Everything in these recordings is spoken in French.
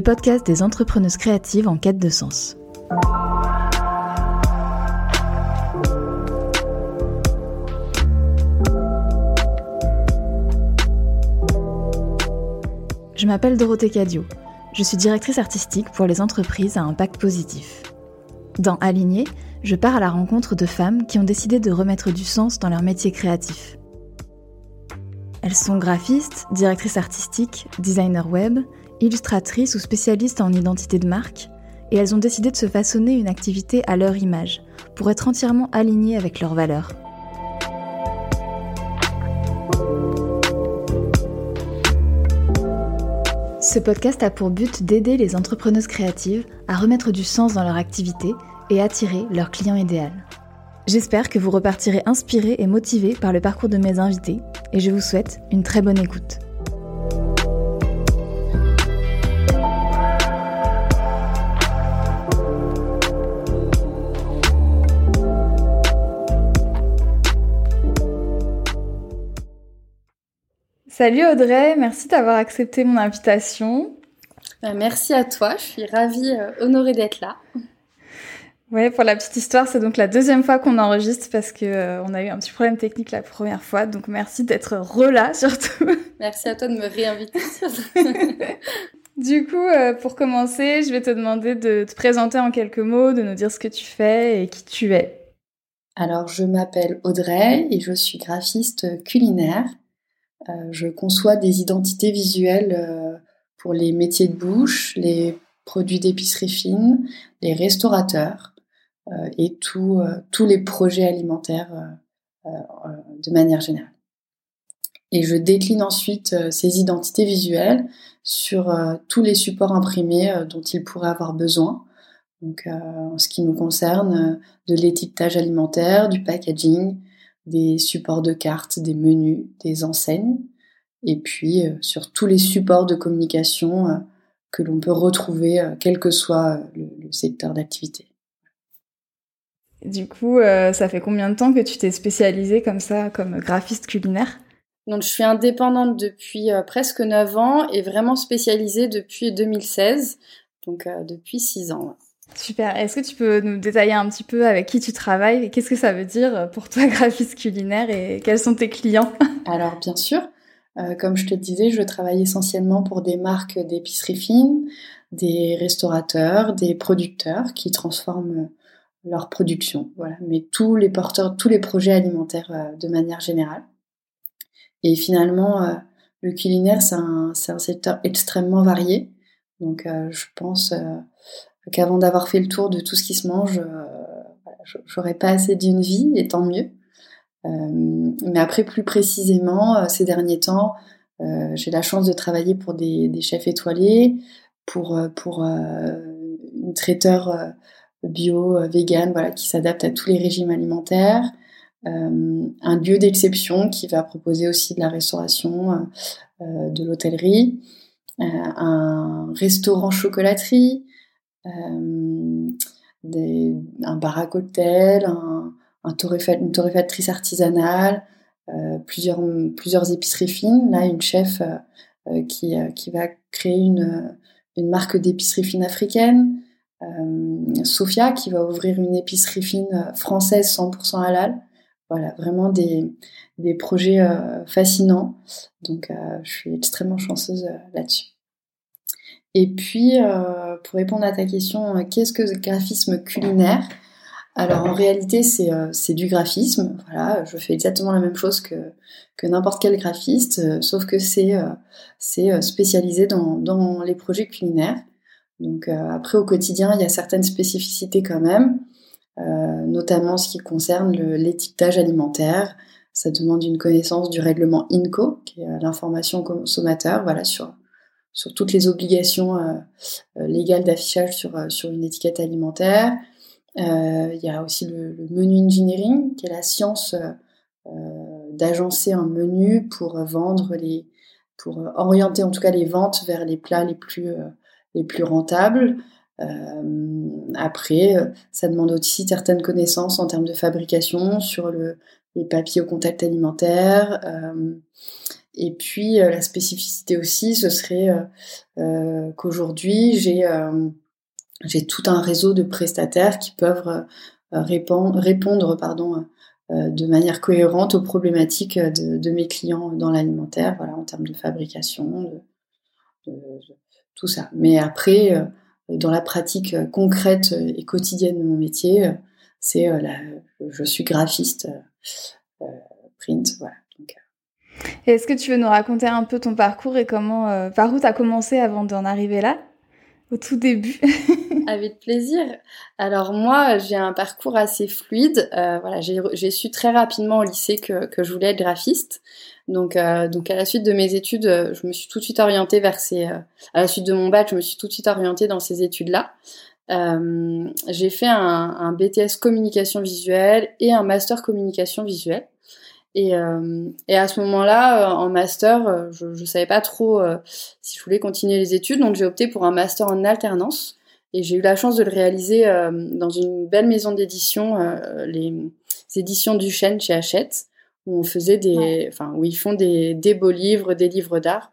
Le podcast des entrepreneuses créatives en quête de sens. Je m'appelle Dorothée Cadio. Je suis directrice artistique pour les entreprises à impact positif. Dans Aligné, je pars à la rencontre de femmes qui ont décidé de remettre du sens dans leur métier créatif. Elles sont graphistes, directrices artistiques, designers web, illustratrices ou spécialistes en identité de marque, et elles ont décidé de se façonner une activité à leur image, pour être entièrement alignées avec leurs valeurs. Ce podcast a pour but d'aider les entrepreneuses créatives à remettre du sens dans leur activité et attirer leur client idéal. J'espère que vous repartirez inspiré et motivé par le parcours de mes invités et je vous souhaite une très bonne écoute. Salut Audrey, merci d'avoir accepté mon invitation. Ben, merci à toi, je suis ravie, euh, honorée d'être là. Ouais, pour la petite histoire, c'est donc la deuxième fois qu'on enregistre parce que euh, on a eu un petit problème technique la première fois. Donc merci d'être relà surtout. Merci à toi de me réinviter. du coup, euh, pour commencer, je vais te demander de te présenter en quelques mots, de nous dire ce que tu fais et qui tu es. Alors, je m'appelle Audrey et je suis graphiste culinaire. Euh, je conçois des identités visuelles pour les métiers de bouche, les produits d'épicerie fine, les restaurateurs euh, et euh, tous les projets alimentaires euh, de manière générale. Et je décline ensuite ces identités visuelles sur tous les supports imprimés dont ils pourraient avoir besoin. Donc, en ce qui nous concerne, de l'étiquetage alimentaire, du packaging, des supports de cartes, des menus, des enseignes, et puis sur tous les supports de communication que l'on peut retrouver, quel que soit le secteur d'activité. Du coup, euh, ça fait combien de temps que tu t'es spécialisée comme ça, comme graphiste culinaire? Donc, je suis indépendante depuis euh, presque 9 ans et vraiment spécialisée depuis 2016, donc euh, depuis 6 ans. Super. Est-ce que tu peux nous détailler un petit peu avec qui tu travailles? Et qu'est-ce que ça veut dire pour toi graphiste culinaire et quels sont tes clients? Alors, bien sûr. comme je te disais, je travaille essentiellement pour des marques d'épicerie fine, des restaurateurs, des producteurs qui transforment leur production, voilà, mais tous les porteurs, tous les projets alimentaires euh, de manière générale. Et finalement, euh, le culinaire, c'est un, secteur extrêmement varié. Donc, euh, je pense qu'avant d'avoir fait le tour de tout ce qui se mange, j'aurais pas assez d'une vie, et tant mieux. mais après, plus précisément, ces derniers temps, j'ai la chance de travailler pour des, chefs étoilés, pour, pour une traiteur bio, euh, vegan, voilà, qui s'adapte à tous les régimes alimentaires. Euh, un lieu d'exception qui va proposer aussi de la restauration, euh, de l'hôtellerie, un restaurant chocolaterie, des, un bar à cocktail, un, un une torréfactrice artisanale, plusieurs, plusieurs épiceries fines. Là, une chef qui, qui va créer une, marque d'épicerie fine africaine. Euh, Sophia qui va ouvrir une épicerie fine française 100% halal. Voilà, vraiment des, projets euh, fascinants. Donc, euh, je suis extrêmement chanceuse là-dessus. Et puis, pour répondre à ta question, qu'est-ce que le graphisme culinaire? Alors en réalité, c'est du graphisme. Voilà, je fais exactement la même chose que, que n'importe quel graphiste, sauf que c'est spécialisé dans, dans, les projets culinaires. Donc euh, après au quotidien, il y a certaines spécificités quand même, euh, notamment ce qui concerne l'étiquetage alimentaire. Ça demande une connaissance du règlement INCO, qui est euh, l'information consommateur, voilà sur sur toutes les obligations légales d'affichage sur, sur une étiquette alimentaire. il y a aussi le, menu engineering, qui est la science d'agencer un menu pour vendre les, pour orienter en tout cas les ventes vers les plats les plus les plus rentables. Euh, après, euh, ça demande aussi certaines connaissances en termes de fabrication sur le, les papiers au contact alimentaire. Euh, Et puis la spécificité aussi, ce serait qu'aujourd'hui j'ai tout un réseau de prestataires qui peuvent répondre, pardon, de manière cohérente aux problématiques de, mes clients dans l'alimentaire, voilà, en termes de fabrication, de, tout ça. Mais après, dans la pratique concrète et quotidienne de mon métier, c'est je suis graphiste print, voilà. Est-ce que tu veux nous raconter un peu ton parcours et comment, par où tu as commencé avant d'en arriver là au tout début? Avec plaisir. Alors moi, j'ai un parcours assez fluide. Euh, voilà, j'ai su très rapidement au lycée que, que je voulais être graphiste. Donc, euh, donc à la suite de mes études, euh, je me suis tout de suite orientée vers ces. Euh, à la suite de mon bac, je me suis tout de suite orientée dans ces études-là. Euh, j'ai fait un, BTS communication visuelle et un master communication visuelle. Et, euh, et à ce moment-là, euh, en master, euh, je ne savais pas trop si je voulais continuer les études, donc j'ai opté pour un master en alternance. Et j'ai eu la chance de le réaliser dans une belle maison d'édition, les éditions du Chêne chez Hachette, où on faisait des, enfin où ils font des, des beaux livres, des livres d'art.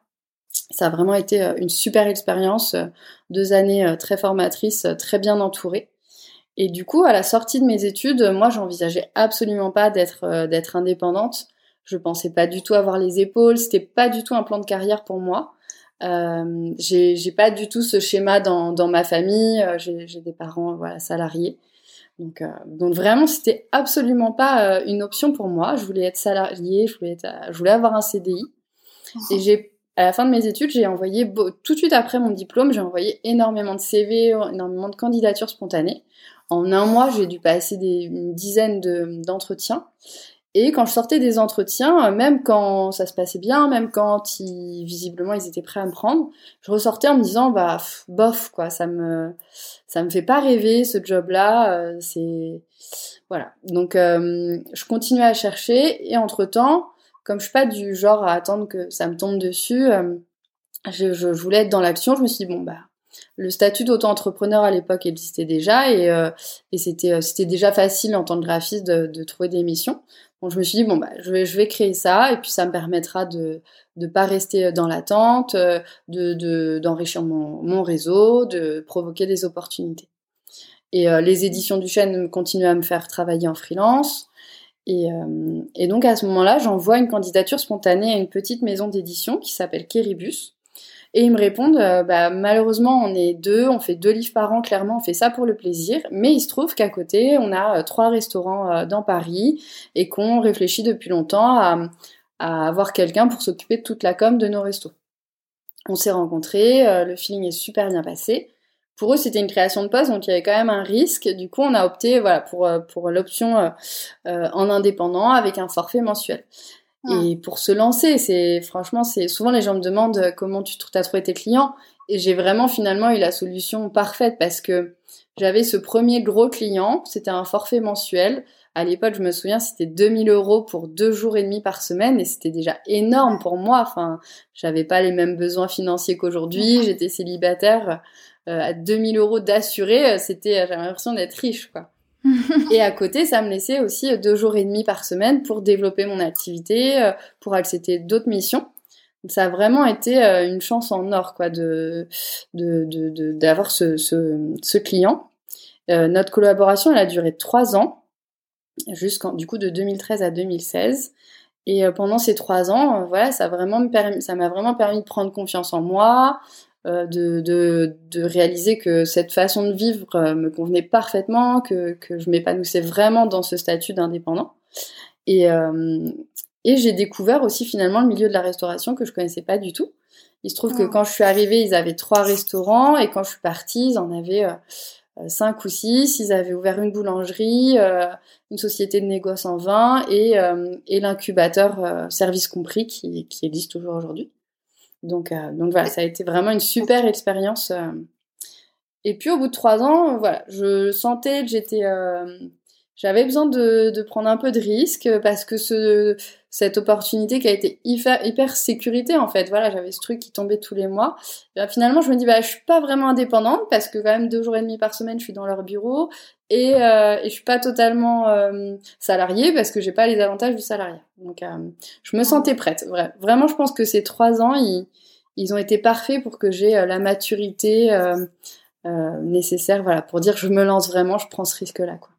Ça a vraiment été une super expérience, deux années très formatrices, très bien entourées. Et du coup, à la sortie de mes études, moi, j'envisageais absolument pas d'être euh, d'être indépendante. Je pensais pas du tout avoir les épaules. C'était pas du tout un plan de carrière pour moi. Euh, j'ai pas du tout ce schéma dans, dans ma famille. Euh, j'ai des parents voilà salariés. Donc, euh, donc vraiment, c'était absolument pas une option pour moi. Je voulais être salariée, je voulais, être, je voulais avoir un CDI. Et j'ai, à la fin de mes études, j'ai envoyé tout de suite après mon diplôme, j'ai envoyé énormément de CV, énormément de candidatures spontanées. En un mois, j'ai dû passer des, une dizaine d'entretiens. et quand je sortais des entretiens, même quand ça se passait bien, même quand ils, visiblement ils étaient prêts à me prendre, je ressortais en me disant bah bof quoi, ça me ça me fait pas rêver ce job-là, euh, c'est voilà. Donc euh, je continuais à chercher et entre temps, comme je suis pas du genre à attendre que ça me tombe dessus, euh, je, voulais être dans l'action. Je me suis dit bon bah le statut d'auto-entrepreneur à l'époque existait déjà et, euh, euh, c'était déjà facile en tant que graphiste de, trouver des missions. Donc je me suis dit bon bah je vais créer ça et puis ça me permettra de de pas rester dans l'attente, euh, de d'enrichir mon réseau, de provoquer des opportunités. Et les éditions du chêne continuent à me faire travailler en freelance. Et, et donc à ce moment-là, j'envoie une candidature spontanée à une petite maison d'édition qui s'appelle Keribus et ils me répondent, euh, bah, malheureusement, on est deux, on fait deux livres par an, clairement, on fait ça pour le plaisir. Mais il se trouve qu'à côté, on a euh, trois restaurants euh, dans Paris et qu'on réfléchit depuis longtemps à, avoir quelqu'un pour s'occuper de toute la com de nos restos. On s'est rencontrés, le feeling est super bien passé. Pour eux, c'était une création de poste, donc il y avait quand même un risque. Du coup, on a opté pour l'option en indépendant avec un forfait mensuel. Et pour se lancer, c'est franchement, c'est souvent les gens me demandent euh, comment tu as trouvé tes clients. Et j'ai vraiment finalement eu la solution parfaite parce que j'avais ce premier gros client, c'était un forfait mensuel. À l'époque, je me souviens, c'était 2000 euros pour deux jours et demi par semaine et c'était déjà énorme pour moi. Enfin, j'avais pas les mêmes besoins financiers qu'aujourd'hui. J'étais célibataire. Euh, à 2000 euros d'assuré, euh, c'était, j'avais l'impression d'être riche, quoi. et à côté, ça me laissait aussi deux jours et demi par semaine pour développer mon activité, euh, pour accepter d'autres missions. Ça a vraiment été euh, une chance en or, quoi, de d'avoir ce, client. Euh, notre collaboration, elle a duré trois ans, jusqu'en du coup de 2013 à 2016. Et pendant ces trois ans, voilà, ça m'a vraiment permis de prendre confiance en moi, euh, de, de, de, réaliser que cette façon de vivre euh, me convenait parfaitement, que, que je m'épanouissais vraiment dans ce statut d'indépendant. Et, euh, et j'ai découvert aussi finalement le milieu de la restauration que je connaissais pas du tout. Il se trouve que ah. quand je suis arrivée, ils avaient trois restaurants et quand je suis partie, ils en avaient cinq ou six. Ils avaient ouvert une boulangerie, une société de négoce en vin et, et l'incubateur service compris qui, qui existe toujours aujourd'hui. Donc, euh, donc voilà, ça a été vraiment une super expérience. Euh. Et puis au bout de trois ans, voilà, je sentais que j'étais, euh, j'avais besoin de, prendre un peu de risque parce que ce, cette opportunité qui a été hyper, sécurité en fait. Voilà, j'avais ce truc qui tombait tous les mois. Et finalement, je me dis bah je suis pas vraiment indépendante parce que quand même deux jours et demi par semaine, je suis dans leur bureau et, euh, et je suis pas totalement euh, salariée parce que j'ai pas les avantages du salariat. Donc euh, je me sentais prête. Vrai. Vraiment, je pense que ces trois ans, ils, ils ont été parfaits pour que j'ai euh, la maturité euh, nécessaire, voilà, pour dire je me lance vraiment, je prends ce risque là quoi.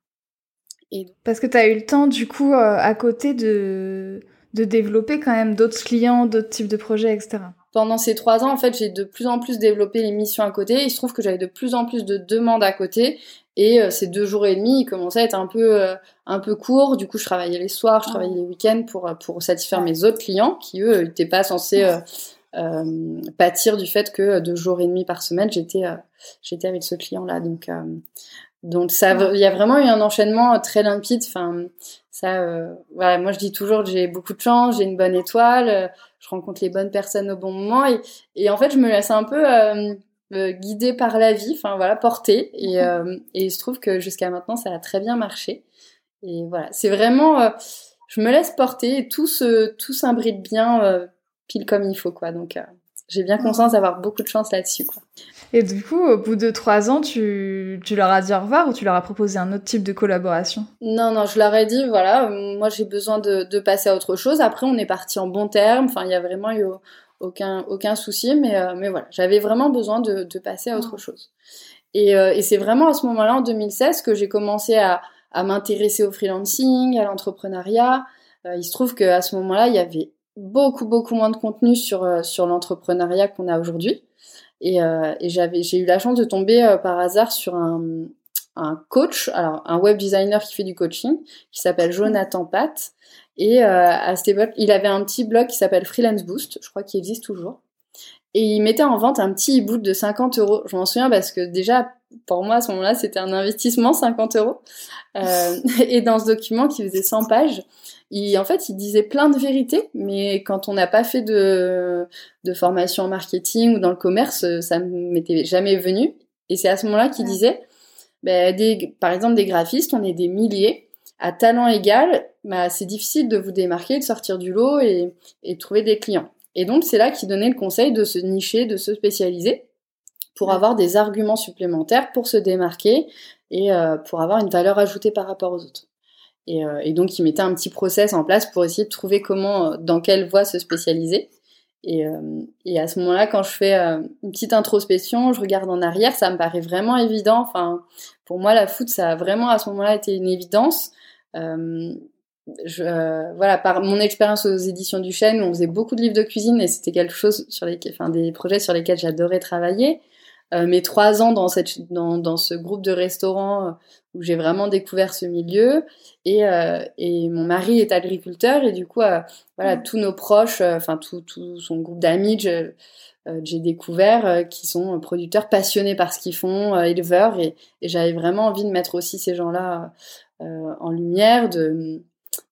Parce que tu as eu le temps, du coup, euh, à côté de, de développer quand même d'autres clients, d'autres types de projets, etc. Pendant ces trois ans, en fait, j'ai de plus en plus développé les missions à côté. Il se trouve que j'avais de plus en plus de demandes à côté. Et euh, ces deux jours et demi, ils commençaient à être un peu, euh, un peu courts. Du coup, je travaillais les soirs, je travaillais les week-ends pour, pour satisfaire mes autres clients qui, eux, n'étaient pas censés pâtir du fait que deux jours et demi par semaine, j'étais j'étais avec ce client-là. Donc, donc ça, il y a vraiment eu un enchaînement très limpide. Enfin, ça, euh, voilà, moi je dis toujours que j'ai beaucoup de chance, j'ai une bonne étoile, euh, je rencontre les bonnes personnes au bon moment et, et en fait je me laisse un peu euh, euh guider par la vie, enfin voilà, porter et, euh, et il se trouve que jusqu'à maintenant ça a très bien marché. Et voilà, c'est vraiment, je me laisse porter et tout se, tout s'imbride bien pile comme il faut quoi. Donc j'ai bien conscience d'avoir beaucoup de chance là-dessus. Quoi. Et du coup, au bout de trois ans, tu, tu leur as dit au revoir ou tu leur as proposé un autre type de collaboration? Non, non, je leur ai dit, voilà, moi j'ai besoin de, de, passer à autre chose. Après, on est parti en bon terme. Enfin, il y a vraiment eu aucun, aucun souci, mais, euh, mais voilà, j'avais vraiment besoin de, de, passer à autre ah. chose. Et, euh, et c'est vraiment à ce moment-là, en 2016, que j'ai commencé à, à m'intéresser au freelancing, à l'entrepreneuriat. Euh, il se trouve qu'à ce moment-là, il y avait beaucoup beaucoup moins de contenu sur euh, sur l'entrepreneuriat qu'on a aujourd'hui et, euh, et j'avais j'ai eu la chance de tomber euh, par hasard sur un un coach alors un web designer qui fait du coaching qui s'appelle Jonathan Pat et à cette époque il avait un petit blog qui s'appelle Freelance Boost je crois qu'il existe toujours et il mettait en vente un petit e-book de 50 euros. Je m'en souviens parce que déjà, pour moi, à ce moment-là, c'était un investissement, 50 euros. Et dans ce document qui faisait 100 pages, il, en fait, il disait plein de vérités, mais quand on n'a pas fait de, de formation en marketing ou dans le commerce, ça m'était jamais venu. Et c'est à ce moment-là qu'il disait, ben, des, par exemple, des graphistes, on est des milliers. À talent égal, bah, c'est difficile de vous démarquer, de sortir du lot et, et de trouver des clients. Et donc, c'est là qu'il donnait le conseil de se nicher, de se spécialiser pour avoir des arguments supplémentaires pour se démarquer et euh, pour avoir une valeur ajoutée par rapport aux autres. Et, euh, et, donc, il mettait un petit process en place pour essayer de trouver comment, euh, dans quelle voie se spécialiser. Et, euh, et à ce moment-là, quand je fais une petite introspection, je regarde en arrière, ça me paraît vraiment évident. Enfin, pour moi, la foot, ça a vraiment à ce moment-là été une évidence. Voilà, par mon expérience aux éditions du Chêne, on faisait beaucoup de livres de cuisine et c'était quelque chose sur les, enfin, des projets sur lesquels j'adorais travailler. Euh, mes trois ans dans, cette, dans, dans ce groupe de restaurants euh, où j'ai vraiment découvert ce milieu et, euh, et mon mari est agriculteur et du coup euh, voilà mmh. tous nos proches enfin tout, tout son groupe d'amis j'ai découvert qui sont producteurs passionnés par ce qu'ils font éleveurs et, et j'avais vraiment envie de mettre aussi ces gens là en lumière de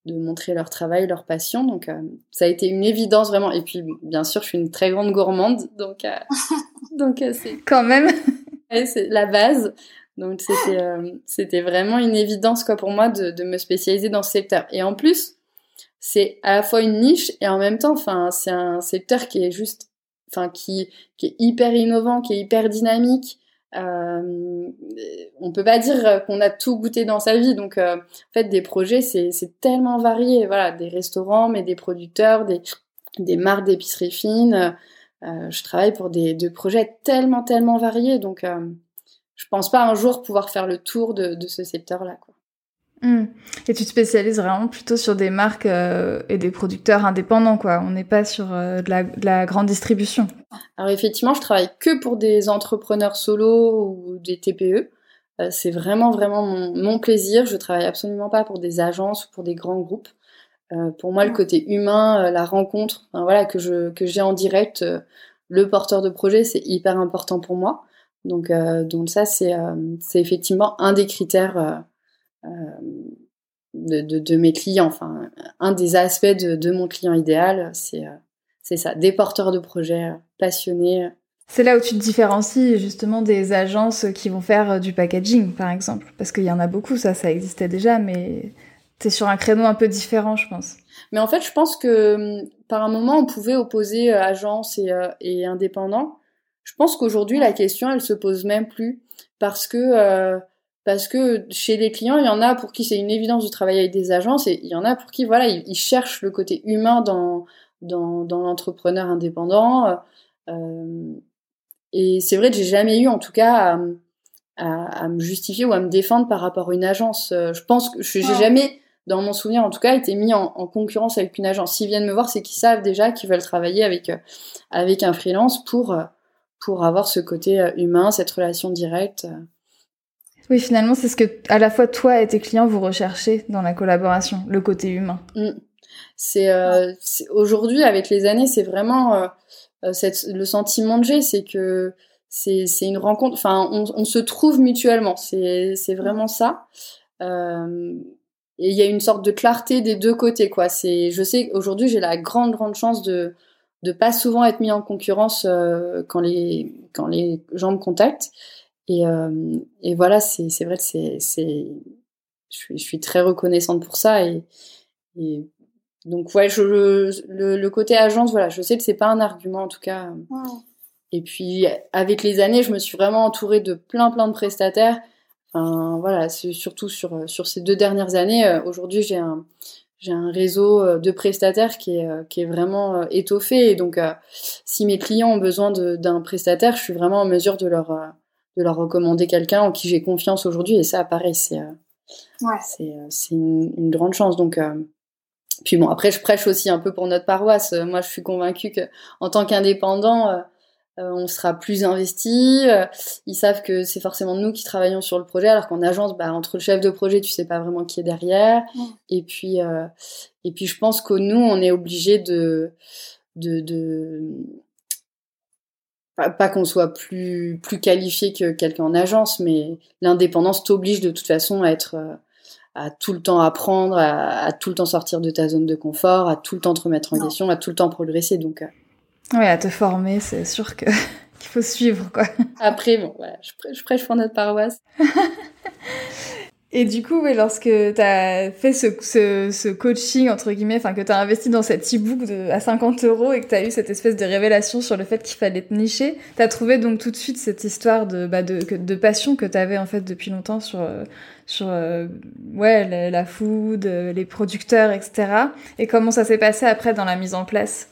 de montrer leur travail, leur passion. Donc, euh, ça a été une évidence vraiment. Et puis, bien sûr, je suis une très grande gourmande, donc, euh, donc euh, c'est quand même c'est la base. Donc, c'était c'était vraiment une évidence quoi pour moi de, de me spécialiser dans ce secteur. Et en plus, c'est à la fois une niche et en même temps, enfin, c'est un secteur qui est juste, enfin, qui qui est hyper innovant, qui est hyper dynamique. Euh, on peut pas dire qu'on a tout goûté dans sa vie. Donc, euh, en fait, des projets, c'est tellement varié. Voilà, des restaurants, mais des producteurs, des, des marques d'épicerie fine. Euh, je travaille pour des, projets tellement, tellement variés. Donc, euh, je pense pas un jour pouvoir faire le tour de, de ce secteur-là. Mmh. Et tu te spécialises vraiment plutôt sur des marques euh, et des producteurs indépendants, quoi. On n'est pas sur euh, de, la, de, la, grande distribution. Alors effectivement, je travaille que pour des entrepreneurs solo ou des TPE. Euh, c'est vraiment vraiment mon, mon, plaisir. Je travaille absolument pas pour des agences ou pour des grands groupes. Pour moi, le côté humain, la rencontre, enfin, voilà, que je que j'ai en direct, le porteur de projet, c'est hyper important pour moi. Donc donc ça, c'est c'est effectivement un des critères de, de, de, mes clients. Enfin, un des aspects de, de mon client idéal, c'est euh, c'est ça, des porteurs de projets euh, passionnés C'est là où tu te différencies justement des agences qui vont faire du packaging, par exemple. Parce qu'il y en a beaucoup, ça, ça existait déjà, mais t'es sur un créneau un peu différent, je pense. Mais en fait, je pense que hum, par un moment, on pouvait opposer euh, agence et, euh, et indépendant. Je pense qu'aujourd'hui, la question, elle se pose même plus parce que euh, parce que chez les clients, il y en a pour qui c'est une évidence de travailler avec des agences et il y en a pour qui voilà, ils, cherchent le côté humain dans dans, dans l'entrepreneur indépendant. Euh, et c'est vrai que j'ai jamais eu, en tout cas, à, à, me justifier ou à me défendre par rapport à une agence. Je pense que j'ai jamais dans mon souvenir en tout cas, été mis en, concurrence avec une agence. S'ils viennent me voir, c'est qu'ils savent déjà qu'ils veulent travailler avec, euh, avec un freelance pour, euh, pour avoir ce côté euh, humain, cette relation directe. Oui, finalement, c'est ce que à la fois toi et tes clients vous recherchez dans la collaboration, le côté humain. Mm. C'est aujourd'hui avec les années, c'est vraiment cette, le sentiment que j'ai, c'est que c'est une rencontre. Enfin, on, on, se trouve mutuellement. C'est vraiment ça. Euh, et il y a une sorte de clarté des deux côtés quoi c'est je sais aujourd'hui j'ai la grande grande chance de de pas souvent être mis en concurrence euh, quand les quand les gens me contactent et euh, et voilà c'est vrai que c'est je suis je suis très reconnaissante pour ça et et donc ouais je le, le côté agence voilà je sais que c'est pas un argument en tout cas et puis avec les années je me suis vraiment entourée de plein plein de prestataires voilà, c'est surtout sur, euh, sur ces deux dernières années. Euh, aujourd'hui, j'ai un, j'ai un réseau euh, de prestataires qui est, qui est vraiment étoffé. Et donc, si mes clients ont besoin d'un prestataire, je suis vraiment en mesure de leur, de leur recommander quelqu'un en qui j'ai confiance aujourd'hui. Et ça, pareil, c'est ouais. c'est une, une, grande chance. Donc, puis bon, après, je prêche aussi un peu pour notre paroisse. Moi, je suis convaincue que en tant qu'indépendant, euh, on sera plus investi. Euh, ils savent que c'est forcément nous qui travaillons sur le projet, alors qu'en agence, bah, entre le chef de projet, tu sais pas vraiment qui est derrière. Et puis, euh, et puis, je pense que nous, on est obligé de, de, de... pas, qu'on soit plus plus qualifié que quelqu'un en agence, mais l'indépendance t'oblige de toute façon à être à tout le temps apprendre, à, à, tout le temps sortir de ta zone de confort, à tout le temps te remettre en question, à tout le temps progresser. Donc Ouais, à te former, c'est sûr que qu'il faut suivre, quoi. Après, bon, voilà, je prêche pour notre paroisse. Et du coup, lorsque tu as fait ce, coaching, entre guillemets, enfin que tu as investi dans cet e-book à 50 euros et que tu as eu cette espèce de révélation sur le fait qu'il fallait te nicher, tu as trouvé donc tout de suite cette histoire de, bah, passion que tu avais en fait depuis longtemps sur, euh, ouais, la, food, les producteurs, etc. Et comment ça s'est passé après dans la mise en place?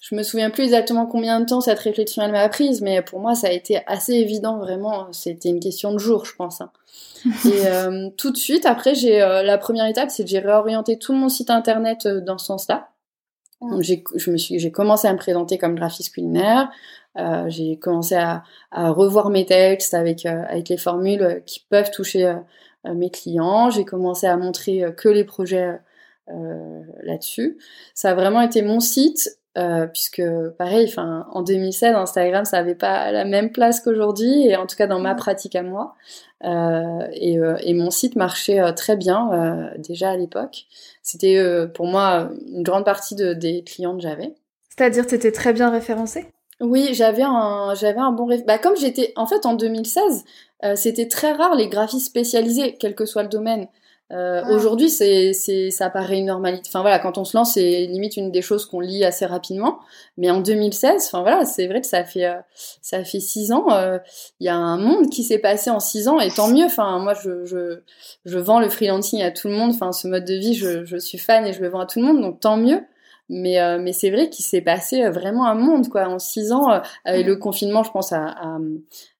Je me souviens plus exactement combien de temps cette réflexion elle m'a prise, mais pour moi ça a été assez évident vraiment. C'était une question de jour, je pense. Hein. Et euh, tout de suite après, j'ai euh, la première étape, c'est que j'ai réorienté tout mon site internet euh, dans ce sens-là. Donc j'ai, je me suis, j'ai commencé à me présenter comme graphiste culinaire. j'ai commencé à, à, revoir mes textes avec avec les formules qui peuvent toucher mes clients. J'ai commencé à montrer que les projets là-dessus. Ça a vraiment été mon site euh, puisque pareil, enfin en 2016, Instagram ça avait pas la même place qu'aujourd'hui, et en tout cas dans ma pratique à moi. Euh, et, euh, et, mon site marchait très bien déjà à l'époque. C'était pour moi une grande partie de, des clients que j'avais. C'est-à-dire, étais très bien référencé Oui, j'avais un, j'avais un bon. Bah, comme j'étais, en fait, en 2016, c'était très rare les graphistes spécialisés, quel que soit le domaine. Euh, ah. Aujourd'hui, c'est, c'est, ça paraît une normalité. Enfin voilà, quand on se lance, c'est limite une des choses qu'on lit assez rapidement. Mais en 2016, enfin voilà, c'est vrai que ça fait, euh, ça fait six ans. Euh, il y a un monde qui s'est passé en six ans, et tant mieux. Enfin moi, je, je, je vends le freelancing à tout le monde. Enfin ce mode de vie, je, je suis fan et je le vends à tout le monde, donc tant mieux. Mais, euh, mais c'est vrai qu'il s'est passé vraiment un monde quoi en six ans. avec le confinement, je pense à, à,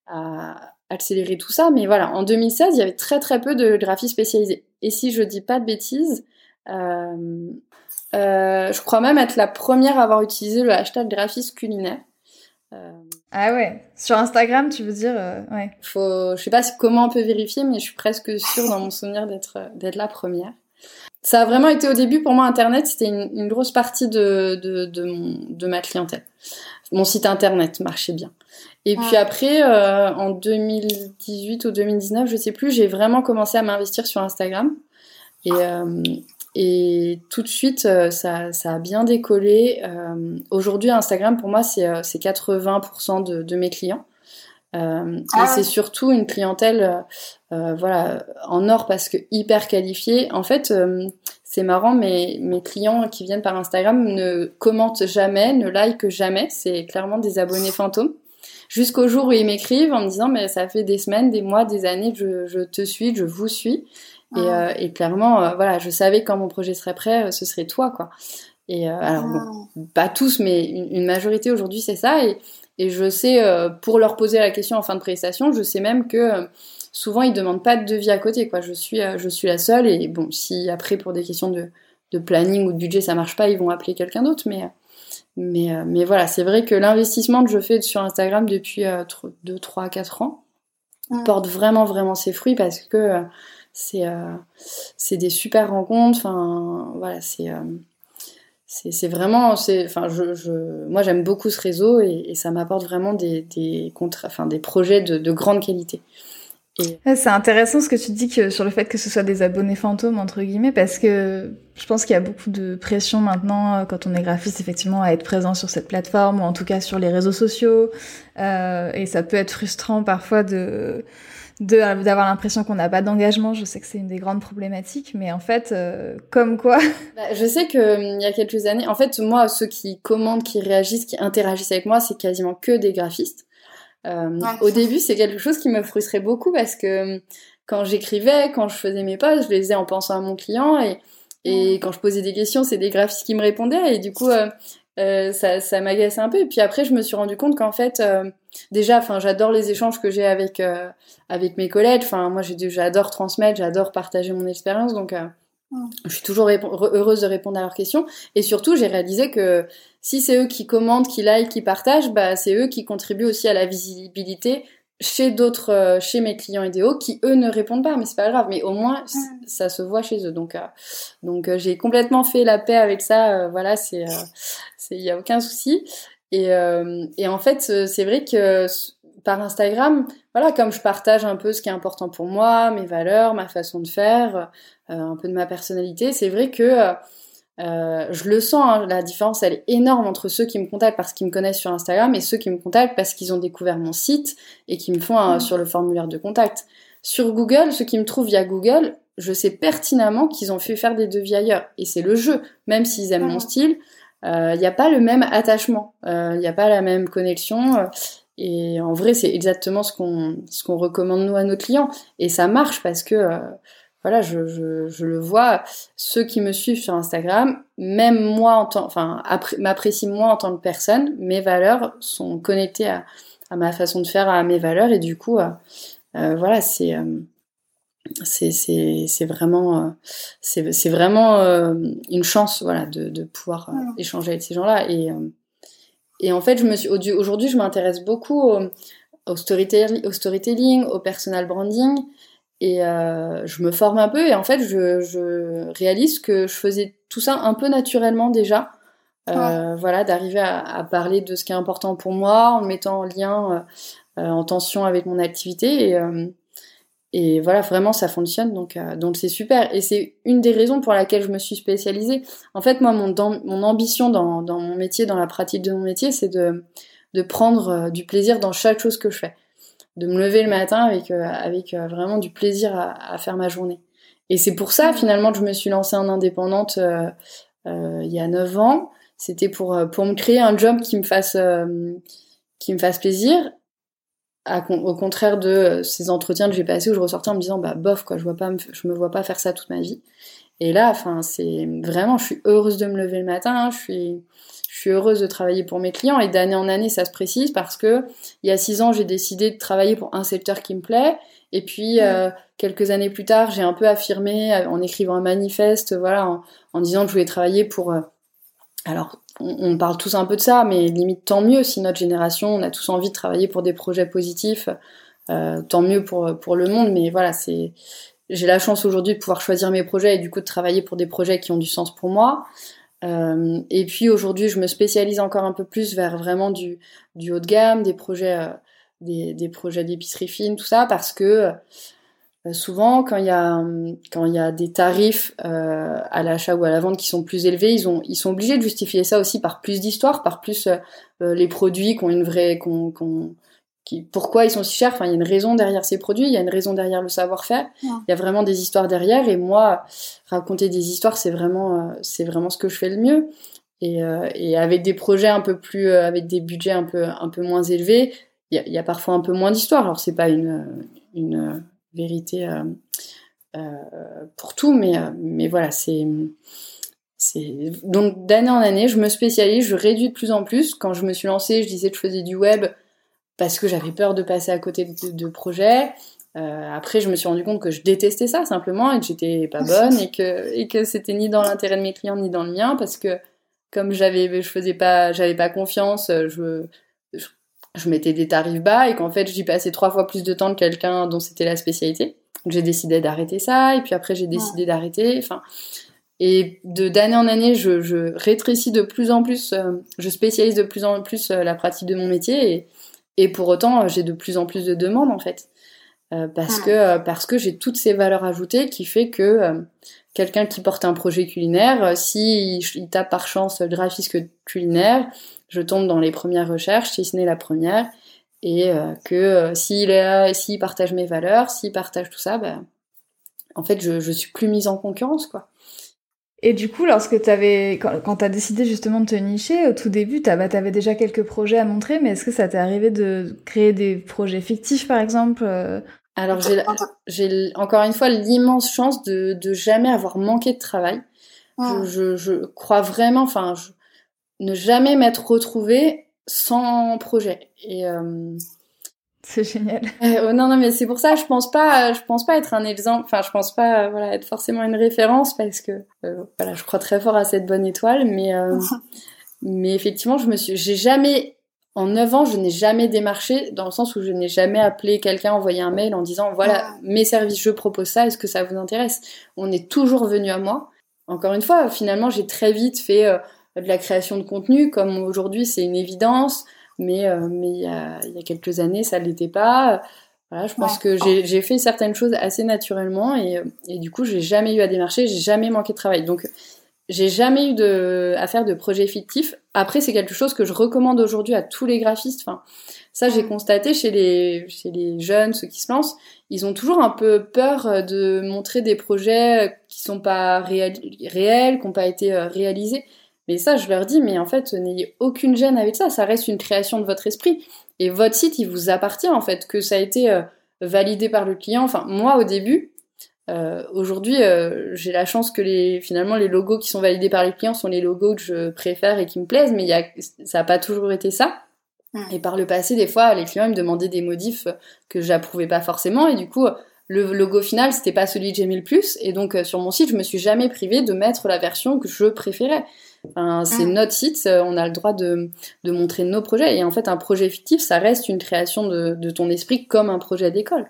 à accélérer tout ça. Mais voilà, en 2016, il y avait très très peu de graphistes spécialisés. Et si je dis pas de bêtises, euh, euh, je crois même être la première à avoir utilisé le hashtag graphiste culinaire. Euh, ah ouais, sur Instagram, tu veux dire ouais. Faut, je sais pas comment on peut vérifier, mais je suis presque sûre dans mon souvenir d'être d'être la première. Ça a vraiment été au début pour moi Internet, c'était une, une, grosse partie de de, de, mon, de ma clientèle. Mon site Internet marchait bien. Et puis après, euh, en 2018 ou 2019, je sais plus, j'ai vraiment commencé à m'investir sur Instagram. Et, euh, et tout de suite, ça, ça a bien décollé. Aujourd'hui, Instagram, pour moi, c'est 80% de, de, mes clients. Euh, et ah c'est surtout une clientèle, euh, voilà, en or parce que hyper qualifiée. En fait, c'est marrant, mais mes clients qui viennent par Instagram ne commentent jamais, ne likent jamais. C'est clairement des abonnés fantômes. Jusqu'au jour où ils m'écrivent en me disant, mais ça fait des semaines, des mois, des années que je, te suis, je vous suis. Et, ah. euh, clairement, euh, voilà, je savais que quand mon projet serait prêt, euh, ce serait toi, quoi. Et alors, bon, ah. pas tous, mais une, majorité aujourd'hui, c'est ça. Et, et je sais, pour leur poser la question en fin de prestation, je sais même que souvent ils demandent pas de devis à côté quoi. Je suis je suis la seule et bon si après pour des questions de, de planning ou de budget ça marche pas, ils vont appeler quelqu'un d'autre mais mais euh, mais voilà, c'est vrai que l'investissement que je fais sur Instagram depuis 2 3 4 ans porte vraiment vraiment ses fruits parce que euh, c'est c'est des super rencontres, enfin voilà, c'est c'est vraiment enfin je, je, moi j'aime beaucoup ce réseau et, ça m'apporte vraiment des des enfin des projets de, de grande qualité c'est intéressant ce que tu dis que, sur le fait que ce soit des abonnés fantômes, entre guillemets, parce que je pense qu'il y a beaucoup de pression maintenant, euh, quand on est graphiste, effectivement, à être présent sur cette plateforme, ou en tout cas sur les réseaux sociaux. Euh, et ça peut être frustrant parfois de d'avoir l'impression qu'on n'a pas d'engagement. Je sais que c'est une des grandes problématiques, mais en fait, euh, comme quoi bah, Je sais que hum, il y a quelques années, en fait, moi, ceux qui commandent, qui réagissent, qui interagissent avec moi, c'est quasiment que des graphistes. Euh, au début, c'est quelque chose qui me frustrait beaucoup parce que euh, quand j'écrivais, quand je faisais mes posts, je les faisais en pensant à mon client et, et quand je posais des questions, c'est des graphistes qui me répondaient et du coup, euh, euh ça, ça m'agaçait un peu. Et puis après, je me suis rendu compte qu'en fait, déjà, enfin, j'adore les échanges que j'ai avec avec mes collègues. Enfin, moi, j'adore transmettre, j'adore partager mon expérience, donc je suis toujours heureuse de répondre à leurs questions. Et surtout, j'ai réalisé que si c'est eux qui commentent, qui like, qui partagent, bah, c'est eux qui contribuent aussi à la visibilité chez d'autres, euh, chez mes clients idéaux, qui eux ne répondent pas, mais c'est pas grave. Mais au moins, ça se voit chez eux. Donc, euh, donc euh, j'ai complètement fait la paix avec ça. voilà, c'est, il y a aucun souci. Et, et en fait, c'est vrai que par Instagram, voilà, comme je partage un peu ce qui est important pour moi, mes valeurs, ma façon de faire, un peu de ma personnalité, c'est vrai que euh, je le sens, hein, la différence elle est énorme entre ceux qui me contactent parce qu'ils me connaissent sur Instagram et ceux qui me contactent parce qu'ils ont découvert mon site et qui me font mm. sur le formulaire de contact. Sur Google, ceux qui me trouvent via Google, je sais pertinemment qu'ils ont fait faire des devis ailleurs et c'est le jeu, même s'ils aiment mon mm. style, il euh, n'y a pas le même attachement, il euh, n'y a pas la même connexion. Euh, et en vrai, c'est exactement ce qu'on ce qu'on recommande nous à nos clients et ça marche parce que voilà, je, je, je, le vois. Ceux qui me suivent sur Instagram, même moi, en tant, enfin, m'apprécient moi en tant que personne. Mes valeurs sont connectées à, à, ma façon de faire, à mes valeurs, et du coup, euh, euh voilà, c'est euh, c'est c'est vraiment euh, c'est c'est vraiment une chance, voilà, de, de pouvoir échanger avec ces gens-là. Et et en fait, je me suis aujourd'hui, je m'intéresse beaucoup au, au, storytelling, au storytelling, au personal branding. Et euh, je me forme un peu et en fait, je, je, réalise que je faisais tout ça un peu naturellement déjà. Euh, Voilà, d'arriver à, à, parler de ce qui est important pour moi en mettant en lien, euh, en tension avec mon activité. Et, et voilà, vraiment, ça fonctionne. Donc, euh, donc c'est super. Et c'est une des raisons pour laquelle je me suis spécialisée. En fait, moi, mon, mon ambition dans, dans mon métier, dans la pratique de mon métier, c'est de, de prendre du plaisir dans chaque chose que je fais de me lever le matin avec, euh, avec euh, vraiment du plaisir à, à, faire ma journée. Et c'est pour ça finalement que je me suis lancée en indépendante euh, il y a 9 ans. C'était pour, pour me créer un job qui me fasse, qui me fasse plaisir. Au contraire de ces entretiens que j'ai passés où je ressortais en me disant bah bof quoi je vois pas je me vois pas faire ça toute ma vie. Et là enfin c'est vraiment je suis heureuse de me lever le matin je suis je suis heureuse de travailler pour mes clients. Et d'année en année ça se précise parce que il y a six ans j'ai décidé de travailler pour un secteur qui me plaît. Et puis euh, quelques années plus tard j'ai un peu affirmé euh, en écrivant un manifeste voilà en, en disant que je voulais travailler pour euh, alors on, parle tous un peu de ça mais limite tant mieux si notre génération on a tous envie de travailler pour des projets positifs euh, tant mieux pour pour le monde mais voilà c'est j'ai la chance aujourd'hui de pouvoir choisir mes projets et du coup de travailler pour des projets qui ont du sens pour moi. Euh, et puis aujourd'hui, je me spécialise encore un peu plus vers vraiment du, du haut de gamme, des projets, euh, des, des, projets d'épicerie fine, tout ça, parce que souvent, quand il y a quand il y a des tarifs à l'achat ou à la vente qui sont plus élevés, ils ont ils sont obligés de justifier ça aussi par plus d'histoire, par plus les produits qui ont une vraie qu'on pourquoi ils sont si chers. Enfin, il y a une raison derrière ces produits, il y a une raison derrière le savoir-faire. Il y a vraiment des histoires derrière. Et moi, raconter des histoires, c'est vraiment, euh, c'est vraiment ce que je fais le mieux. Et, euh, et avec des projets un peu plus, euh, avec des budgets un peu, un peu moins élevés, il y a, y a, parfois un peu moins d'histoire. Alors c'est pas une, une vérité pour tout, mais, mais voilà, c'est donc d'année en année, je me spécialise, je réduis de plus en plus. Quand je me suis lancée, je disais que je faisais du web parce que j'avais peur de passer à côté de, de projets. Euh, après, je me suis rendu compte que je détestais ça simplement et que j'étais pas bonne et que et que c'était ni dans l'intérêt de mes clients ni dans le mien parce que comme j'avais je faisais pas j'avais pas confiance, je, je, mettais des tarifs bas et qu'en fait j'y passais trois fois plus de temps que quelqu'un dont c'était la spécialité. Donc j'ai décidé d'arrêter ça et puis après j'ai décidé d'arrêter. Enfin et de d'année en année, je, je rétrécis de plus en plus, euh, je spécialise de plus en plus euh, la pratique de mon métier et et pour autant, euh, j'ai de plus en plus de demandes en fait. Euh, parce, que, euh, parce que j'ai toutes ces valeurs ajoutées qui fait que quelqu'un qui porte un projet culinaire, si il, tape par chance graphiste culinaire, je tombe dans les premières recherches, si ce n'est la première, et que s'il s'il partage mes valeurs, s'il partage tout ça, ben, en fait, je, je suis plus mise en concurrence, quoi. Et du coup, lorsque tu avais, quand, quand tu as décidé justement de te nicher, au tout début, tu avais déjà quelques projets à montrer, mais est-ce que ça t'est arrivé de créer des projets fictifs, par exemple euh? Alors, j'ai encore une fois l'immense chance de, de jamais avoir manqué de travail. Je, je, crois vraiment, enfin, ne jamais m'être retrouvée sans projet. Et, euh, c'est génial. Euh, non, non, mais c'est pour ça, je pense pas, je pense pas être un exemple. Enfin, je pense pas, voilà, être forcément une référence parce que, euh, voilà, je crois très fort à cette bonne étoile, mais, euh, mais effectivement, je me suis, j'ai jamais, en 9 ans, je n'ai jamais démarché dans le sens où je n'ai jamais appelé quelqu'un, envoyé un mail en disant, voilà, mes services, je propose ça, est-ce que ça vous intéresse? On est toujours venu à moi. Encore une fois, finalement, j'ai très vite fait de la création de contenu, comme aujourd'hui, c'est une évidence mais euh, mais il y a, il y a quelques années ça l'était pas voilà, je pense que j'ai fait certaines choses assez naturellement et, et du coup, j'ai jamais eu à démarcher, j'ai jamais manqué de travail. Donc, j'ai jamais eu de, à faire de projets fictifs. Après, c'est quelque chose que je recommande aujourd'hui à tous les graphistes. Enfin, ça, j'ai constaté chez les, chez les jeunes, ceux qui se lancent, ils ont toujours un peu peur de montrer des projets qui sont pas réels, réels qui n'ont pas été euh, réalisés. Mais ça, je leur dis, mais en fait, n'ayez aucune gêne avec ça. Ça reste une création de votre esprit. Et votre site, il vous appartient, en fait, que ça a été euh, validé par le client. Enfin, moi, au début, euh, aujourd'hui, euh, j'ai la chance que les, finalement, les logos qui sont validés par les clients sont les logos que je préfère et qui me plaisent, mais y a, ça n'a pas toujours été ça. Et par le passé, des fois, les clients ils me demandaient des modifs que j'approuvais pas forcément, et du coup, le logo final, c'était pas celui que j'aimais le plus, et donc sur mon site, je me suis jamais privée de mettre la version que je préférais c'est ah. notre site, euh, on a le droit de, de, montrer nos projets. Et en fait, un projet fictif, ça reste une création de, de ton esprit comme un projet d'école.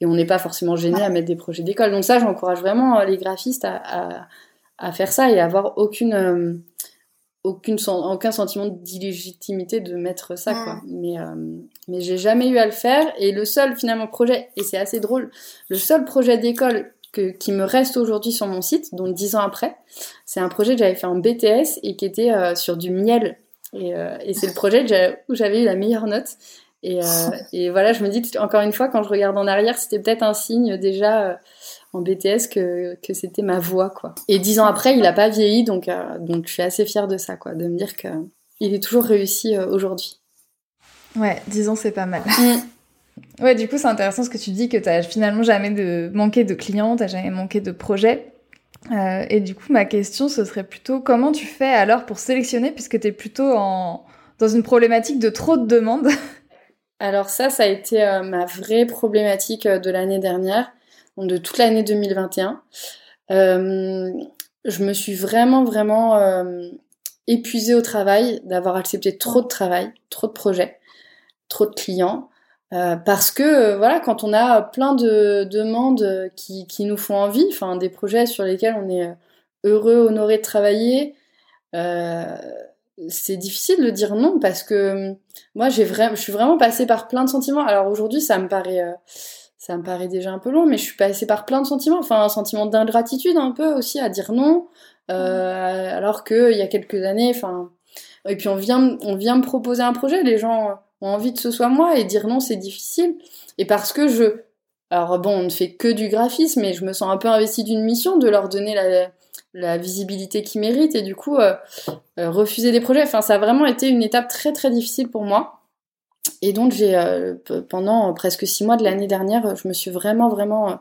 Et on n'est pas forcément gêné à mettre des projets d'école. Donc ça, j'encourage vraiment euh, les graphistes à, à, à, faire ça et à avoir aucune, euh, aucune, aucun sentiment d'illégitimité de mettre ça. Quoi. Mais, mais j'ai jamais eu à le faire. Et le seul, finalement, projet, et c'est assez drôle, le seul projet d'école qui me reste aujourd'hui sur mon site, donc dix ans après. C'est un projet que j'avais fait en BTS et qui était euh, sur du miel. Et, euh, et c'est le projet où j'avais eu la meilleure note. Et, euh, et, voilà, je me dis encore une fois, quand je regarde en arrière, c'était peut-être un signe déjà en BTS que, que c'était ma voix, quoi. Et dix ans après, il n'a pas vieilli, donc, donc je suis assez fière de ça, quoi, de me dire qu'il est toujours réussi aujourd'hui. Ouais, dix ans, c'est pas mal. Ouais, du coup, c'est intéressant ce que tu dis que tu finalement jamais manqué de clients, tu jamais manqué de projets. Euh, et du coup, ma question, ce serait plutôt comment tu fais alors pour sélectionner, puisque tu es plutôt en... dans une problématique de trop de demandes? Alors ça, ça a été euh, ma vraie problématique euh, de l'année dernière, de toute l'année 2021. je me suis vraiment, vraiment épuisée au travail, d'avoir accepté trop de travail, trop de projets, trop de clients. Euh, parce que euh, voilà, quand on a plein de demandes qui, qui nous font envie, enfin des projets sur lesquels on est heureux, honoré de travailler, euh, c'est difficile de dire non parce que moi j'ai vraiment, je suis vraiment passée par plein de sentiments. Alors aujourd'hui, ça me paraît, ça me paraît déjà un peu long, mais je suis passée par plein de sentiments. Enfin, un sentiment d'ingratitude un peu aussi à dire non, euh, alors qu'il y a quelques années, enfin, et puis on vient, on vient me proposer un projet, les gens envie que ce soit moi et dire non c'est difficile. Et parce que je, alors bon, on ne fait que du graphisme, mais je me sens un peu investie d'une mission de leur donner la, visibilité qu'ils méritent et du coup euh, euh, refuser des projets. Enfin, ça a vraiment été une étape très très difficile pour moi. Et donc j'ai euh, pendant presque six mois de l'année dernière, je me suis vraiment vraiment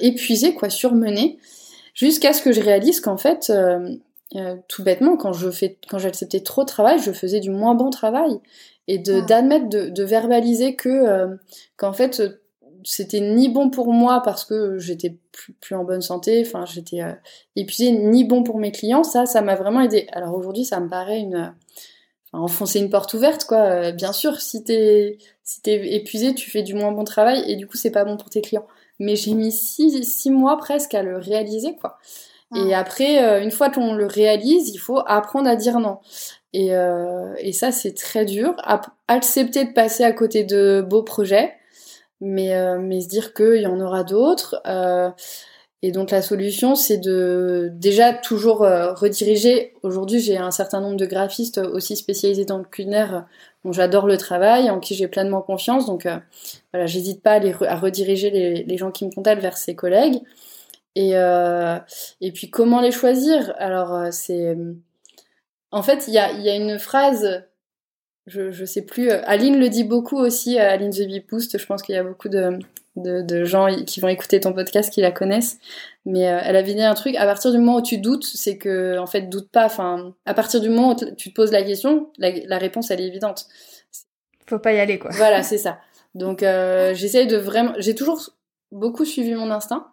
épuisée, quoi, surmenée, jusqu'à ce que je réalise qu'en fait, tout bêtement, quand j'acceptais trop de travail, je faisais du moins bon travail et de d'admettre, de, de, verbaliser que qu'en fait c'était ni bon pour moi parce que j'étais plus, plus, en bonne santé, enfin j'étais euh, épuisée, ni bon pour mes clients. Ça, ça m'a vraiment aidé. Alors aujourd'hui, ça me paraît une enfin, enfoncer une porte ouverte, quoi. Euh, bien sûr, si t'es si t'es épuisé, tu fais du moins bon travail et du coup, c'est pas bon pour tes clients. Mais j'ai mis six, six mois presque à le réaliser, quoi. Et ah. après, euh, une fois qu'on le réalise, il faut apprendre à dire non. Et, et ça, c'est très dur. accepter de passer à côté de beaux projets mais, euh, mais se dire qu'il y en aura d'autres. Euh, et donc la solution, c'est de déjà toujours euh, rediriger. Aujourd'hui, j'ai un certain nombre de graphistes aussi spécialisés dans le culinaire dont j'adore le travail, en qui j'ai pleinement confiance. Donc voilà, j'hésite pas à, les, rediriger les, les, gens qui me contactent vers ses collègues. Et, et puis comment les choisir? Alors c'est... En fait, il y a, y a une phrase je, je sais plus. Euh, Aline le dit beaucoup aussi, euh, Aline The Bee Boost. Je pense qu'il y a beaucoup de, de, de, gens qui vont écouter ton podcast qui la connaissent. Mais euh, elle avait dit un truc, à partir du moment où tu doutes, c'est que, en fait, doute pas. Enfin, à partir du moment où tu te poses la question, la, la réponse, elle est évidente. Faut pas y aller, quoi. Voilà, c'est ça. Donc, euh, j'essaye de vraiment. J'ai toujours beaucoup suivi mon instinct.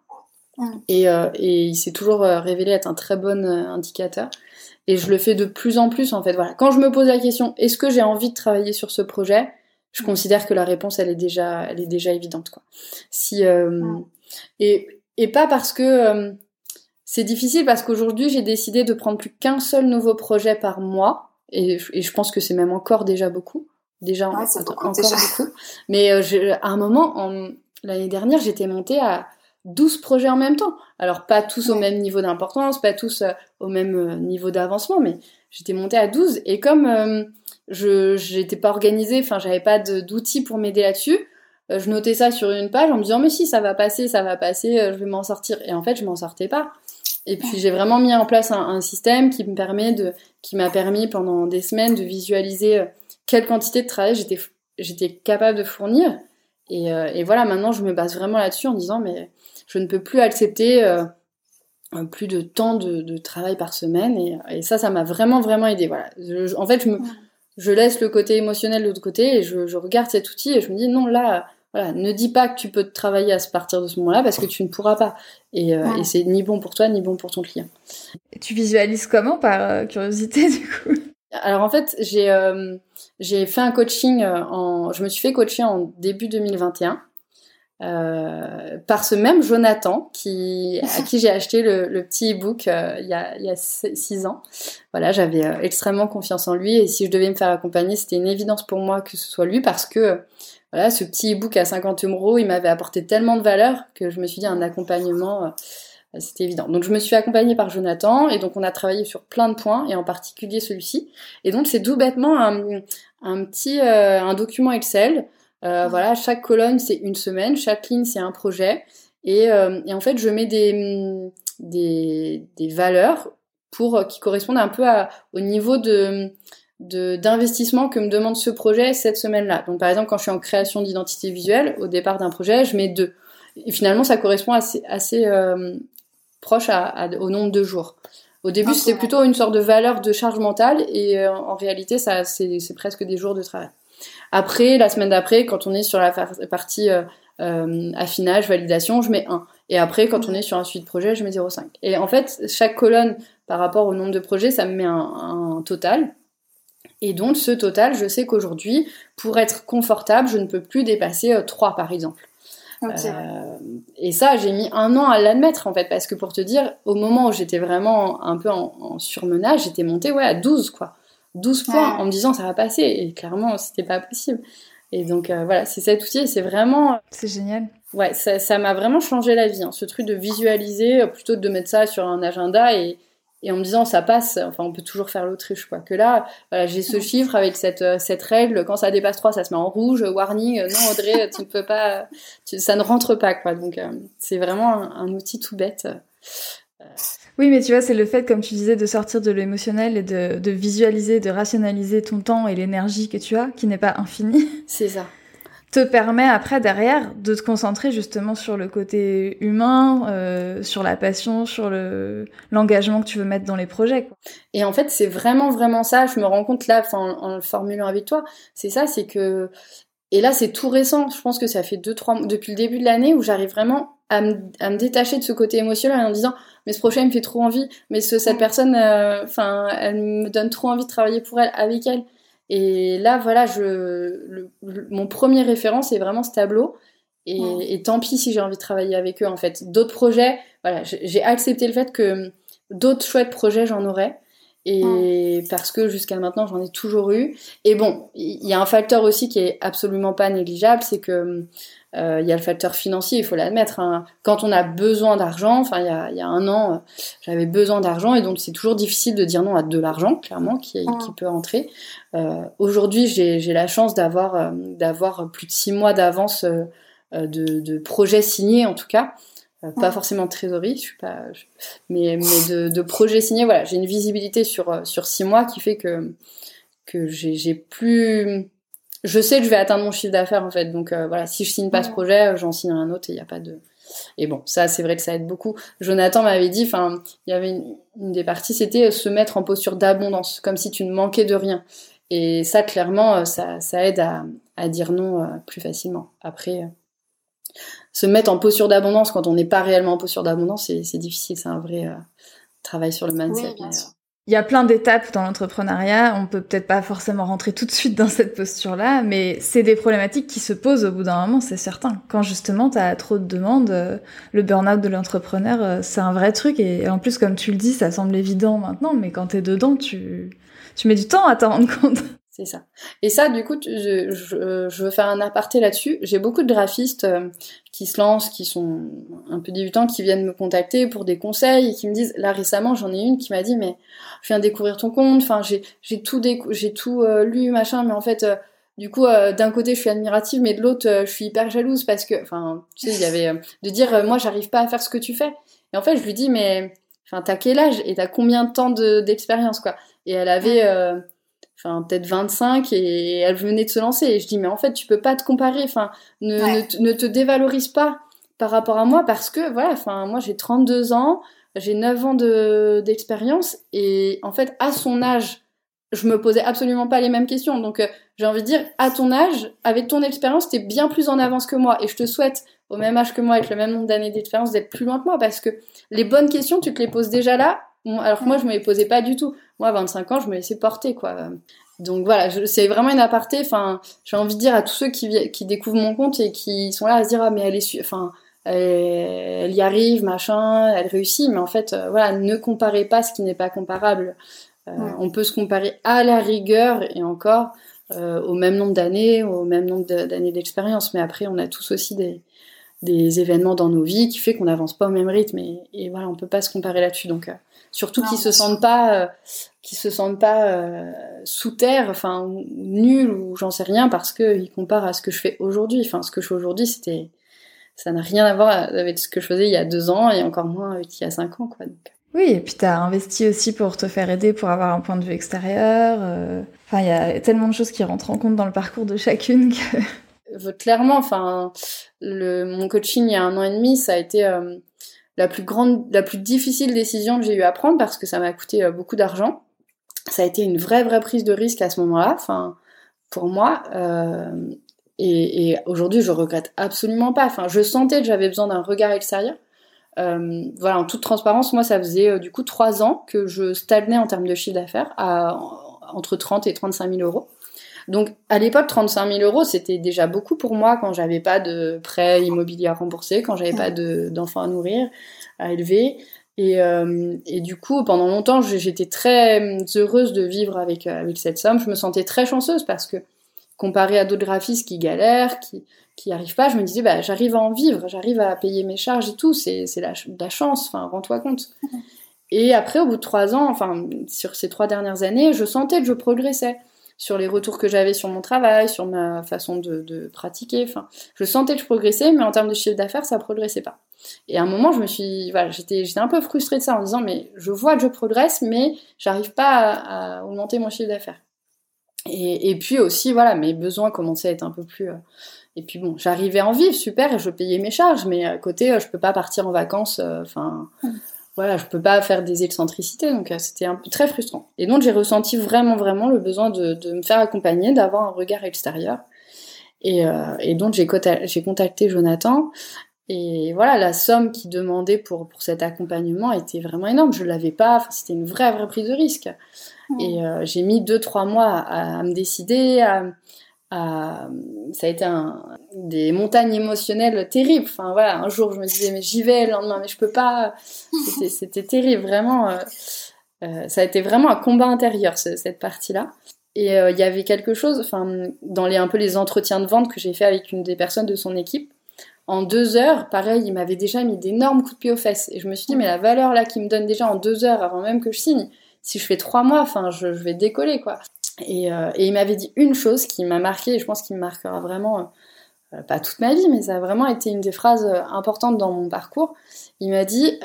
Et, et il s'est toujours révélé être un très bon indicateur. Et je le fais de plus en plus, en fait. Voilà. Quand je me pose la question, est-ce que j'ai envie de travailler sur ce projet Je considère que la réponse, elle est déjà, elle est déjà évidente, quoi. Si, euh, et, et pas parce que euh, c'est difficile, parce qu'aujourd'hui, j'ai décidé de prendre plus qu'un seul nouveau projet par mois. Et, et je pense que c'est même encore déjà beaucoup. Déjà, encore beaucoup. Mais euh, à un moment, l'année dernière, j'étais montée à 12 projets en même temps. Alors pas tous au même niveau d'importance, pas tous euh, au même euh, niveau d'avancement, mais j'étais montée à 12 et comme euh, je j'étais pas organisée, enfin j'avais pas d'outils pour m'aider là-dessus, je notais ça sur une page en me disant mais si ça va passer, ça va passer, je vais m'en sortir et en fait je m'en sortais pas. Et puis j'ai vraiment mis en place un, un, système qui me permet de qui m'a permis pendant des semaines de visualiser quelle quantité de travail j'étais j'étais capable de fournir et, et voilà maintenant je me base vraiment là-dessus en disant mais je ne peux plus accepter euh, plus de temps de, travail par semaine et, ça, ça m'a vraiment vraiment aidé. Voilà. en fait, je, me, je laisse le côté émotionnel de l'autre côté et je, regarde cet outil et je me dis non là, voilà, ne dis pas que tu peux travailler à partir de ce moment-là parce que tu ne pourras pas et, euh, et c'est ni bon pour toi ni bon pour ton client. Tu visualises comment par euh, curiosité du coup? Alors en fait, j'ai j'ai fait un coaching en je me suis fait coacher en début 2021 euh, par ce même Jonathan qui, à qui j'ai acheté le, petit e-book euh, il, y a, il six ans. Voilà, j'avais euh, extrêmement confiance en lui et si je devais me faire accompagner, c'était une évidence pour moi que ce soit lui parce que voilà, ce petit e-book à 50 euros, il m'avait apporté tellement de valeur que je me suis dit un accompagnement, c'était évident. Donc je me suis accompagnée par Jonathan et donc on a travaillé sur plein de points et en particulier celui-ci. Et donc c'est tout bêtement un, un petit un document Excel euh, voilà, chaque colonne c'est une semaine, chaque ligne c'est un projet. Et, euh, et, en fait, je mets des, des, des valeurs pour euh, qui correspondent un peu à, au niveau de d'investissement que me demande ce projet cette semaine-là. Donc par exemple, quand je suis en création d'identité visuelle, au départ d'un projet, je mets deux. Et finalement, ça correspond assez, assez euh, proche à, au nombre de jours. Au début, c'était plutôt une sorte de valeur de charge mentale, et euh, en réalité, ça c'est presque des jours de travail. Après, la semaine d'après, quand on est sur la partie euh, euh, affinage, validation, je mets 1. Et après, quand on est sur un suite projet, je mets 0,5. Et en fait, chaque colonne, par rapport au nombre de projets, ça me met un, total. Et donc, ce total, je sais qu'aujourd'hui, pour être confortable, je ne peux plus dépasser 3, euh, par exemple. et ça, j'ai mis un an à l'admettre, en fait, parce que pour te dire, au moment où j'étais vraiment un peu en, en surmenage, j'étais montée ouais, à 12, quoi. 12 points en me disant ça va passer. Et clairement, c'était pas possible. Et donc voilà, c'est cet outil. C'est vraiment. C'est génial. Ouais, ça m'a vraiment changé la vie. Hein, ce truc de visualiser plutôt que de mettre ça sur un agenda et et en me disant ça passe, enfin on peut toujours faire l'autruche quoi. Que là, voilà, j'ai ce chiffre avec cette euh, cette règle, quand ça dépasse 3, ça se met en rouge, warning, euh, non Audrey, tu ne peux pas, ça ne rentre pas quoi. Donc euh, c'est vraiment un, outil tout bête. Oui, mais tu vois, c'est le fait, comme tu disais, de sortir de l'émotionnel et de, de visualiser, de rationaliser ton temps et l'énergie que tu as, qui n'est pas infini. C'est ça te permet après derrière de te concentrer justement sur le côté humain, euh, sur la passion, sur le l'engagement que tu veux mettre dans les projets. Quoi. Et en fait, c'est vraiment vraiment ça. Je me rends compte là, en, en le formulant avec toi, c'est ça, c'est que et là c'est tout récent. Je pense que ça fait deux trois depuis le début de l'année où j'arrive vraiment à me, à me détacher de ce côté émotionnel en disant mais ce projet il me fait trop envie, mais ce, cette personne, euh, enfin, elle me donne trop envie de travailler pour elle, avec elle. Et là, voilà, je, mon premier référent, c'est vraiment ce tableau. Et, tant pis si j'ai envie de travailler avec eux, en fait. D'autres projets, voilà, j'ai accepté le fait que d'autres chouettes projets, j'en aurais. Et parce que jusqu'à maintenant, j'en ai toujours eu. Et bon, il y a un facteur aussi qui est absolument pas négligeable, c'est que euh, il y a le facteur financier, il faut l'admettre. Hein. Quand on a besoin d'argent, enfin il y a, y a, un an, j'avais besoin d'argent et donc c'est toujours difficile de dire non à de l'argent, clairement, qui, qui peut entrer. Euh, Aujourd'hui, j'ai la chance d'avoir euh, d'avoir plus de six mois d'avance euh, de, de projets signés, en tout cas. Pas forcément de trésorerie, je suis pas, mais, mais de, de projets signés. Voilà, j'ai une visibilité sur sur six mois qui fait que que j'ai plus je sais que je vais atteindre mon chiffre d'affaires en fait. Donc euh, voilà, si je signe pas ce projet, euh, j'en signe un autre et il n'y a pas de. Et bon, ça c'est vrai que ça aide beaucoup. Jonathan m'avait dit, enfin, il y avait une, des parties, c'était euh, se mettre en posture d'abondance, comme si tu ne manquais de rien. Et ça, clairement, ça, ça aide à, à dire non plus facilement. Après, se mettre en posture d'abondance quand on n'est pas réellement en posture d'abondance, c'est difficile. C'est un vrai travail sur le mindset. Oui, il y a plein d'étapes dans l'entrepreneuriat. On peut peut-être pas forcément rentrer tout de suite dans cette posture-là, mais c'est des problématiques qui se posent au bout d'un moment, c'est certain. Quand justement tu as trop de demandes, euh, le burn-out de l'entrepreneur, euh, c'est un vrai truc. Et en plus, comme tu le dis, ça semble évident maintenant, mais quand tu es dedans, tu, tu mets du temps à t'en rendre compte. C'est ça. Et ça, du coup, je, je, je veux faire un aparté là-dessus. J'ai beaucoup de graphistes euh, qui se lancent, qui sont un peu débutants, qui viennent me contacter pour des conseils et qui me disent, là récemment, j'en ai une qui m'a dit, mais je viens découvrir ton compte, enfin, j'ai, tout, j'ai tout euh, lu, machin, mais en fait, euh, du coup, d'un côté, je suis admirative, mais de l'autre, je suis hyper jalouse parce que, enfin, tu sais, il y avait de dire, moi, j'arrive pas à faire ce que tu fais. Et en fait, je lui dis, mais, enfin, t'as quel âge et t'as combien de temps d'expérience, quoi? Et elle avait enfin peut-être 25 et elle venait de se lancer. Et je dis mais en fait tu peux pas te comparer. Enfin ne, ne, te dévalorise pas par rapport à moi parce que voilà enfin moi j'ai 32 ans j'ai 9 ans de d'expérience et en fait à son âge je me posais absolument pas les mêmes questions. Donc euh, j'ai envie de dire à ton âge avec ton expérience tu es bien plus en avance que moi. Et je te souhaite au même âge que moi avec le même nombre d'années d'expérience d'être plus loin que moi parce que les bonnes questions tu te les poses déjà là alors que moi, je me les posais pas du tout. Moi, à 25 ans, je me laissais porter, quoi. Donc voilà, c'est vraiment une aparté. Enfin, j'ai envie de dire à tous ceux qui, qui découvrent mon compte et qui sont là à se dire ah mais elle est, enfin, elle, y arrive, machin, elle réussit. Mais en fait, euh, voilà, ne comparez pas ce qui n'est pas comparable. Euh, on peut se comparer à la rigueur et encore euh, au même nombre d'années, au même nombre d'années d'expérience. Mais après, on a tous aussi des, des événements dans nos vies qui fait qu'on n'avance pas au même rythme. Et, et, voilà, on peut pas se comparer là-dessus. Donc surtout qu'ils se sentent pas euh, qui se sentent pas euh, sous terre enfin nuls ou j'en sais rien parce que ils comparent à ce que je fais aujourd'hui enfin ce que je fais aujourd'hui c'était ça n'a rien à voir avec ce que je faisais il y a deux ans et encore moins avec il y a cinq ans quoi oui, et puis tu as investi aussi pour te faire aider, pour avoir un point de vue extérieur. Euh. Enfin, il y a tellement de choses qui rentrent en compte dans le parcours de chacune que... Clairement, enfin, le, mon coaching il y a un an et demi, ça a été la plus grande, la plus difficile décision que j'ai eu à prendre parce que ça m'a coûté euh, beaucoup d'argent. Ça a été une vraie, vraie prise de risque à ce moment-là, enfin, pour moi. Euh, et, aujourd'hui, je regrette absolument pas. Enfin, je sentais que j'avais besoin d'un regard extérieur. Euh, voilà, en toute transparence, moi, ça faisait du coup trois ans que je stagnais en termes de chiffre d'affaires à entre 30 et 35 000 euros. Donc à l'époque, 35 000 euros, c'était déjà beaucoup pour moi quand j'avais pas de prêt immobilier à rembourser, quand j'avais pas d'enfants à nourrir, à élever. Et, euh, et, du coup, pendant longtemps, j'étais très heureuse de vivre avec, avec cette somme. Je me sentais très chanceuse parce que comparé à d'autres graphistes qui galèrent, qui qui arrivent pas, je me disais bah j'arrive à en vivre, j'arrive à payer mes charges et tout, c'est c'est la, la chance, enfin rends-toi compte. Et après au bout de trois ans, enfin sur ces trois dernières années, je sentais que je progressais sur les retours que j'avais sur mon travail, sur ma façon de, pratiquer. Je sentais que je progressais, mais en termes de chiffre d'affaires, ça progressait pas. Et à un moment, je me suis, voilà, j'étais, un peu frustrée de ça en disant, mais je vois que je progresse, mais j'arrive pas à, augmenter mon chiffre d'affaires. Et, puis aussi, voilà, mes besoins commençaient à être un peu plus. Euh, et puis bon, j'arrivais en vivre, super, et je payais mes charges, mais à côté, euh, je peux pas partir en vacances. Euh, enfin, mmh. Voilà, je peux pas faire des excentricités, donc c'était un peu très frustrant. Et donc j'ai ressenti vraiment, vraiment le besoin de, de me faire accompagner, d'avoir un regard extérieur. Et, et donc j'ai contacté Jonathan et voilà, la somme qu'il demandait pour, pour cet accompagnement était vraiment énorme. Je l'avais pas, c'était une vraie, vraie prise de risque. Et euh, j'ai mis deux, trois mois à, à me décider, à, à, ça a été un, des montagnes émotionnelles terribles. Enfin voilà, un jour je me disais mais j'y vais, le lendemain mais je peux pas. C'était terrible, vraiment. Euh, euh, ça a été vraiment un combat intérieur cette partie-là. Et euh, il y avait quelque chose, enfin dans les un peu les entretiens de vente que j'ai fait avec une des personnes de son équipe en deux heures, pareil, il m'avait déjà mis d'énormes coups de pied aux fesses. Et je me suis dit, mais la valeur là qu'il me donne déjà en deux heures avant même que je signe, si je fais trois mois, enfin, je, vais décoller, quoi. Et, euh, et il m'avait dit une chose qui m'a marqué, et je pense qu'il me marquera vraiment, euh, pas toute ma vie, mais ça a vraiment été une des phrases euh, importantes dans mon parcours. Il m'a dit,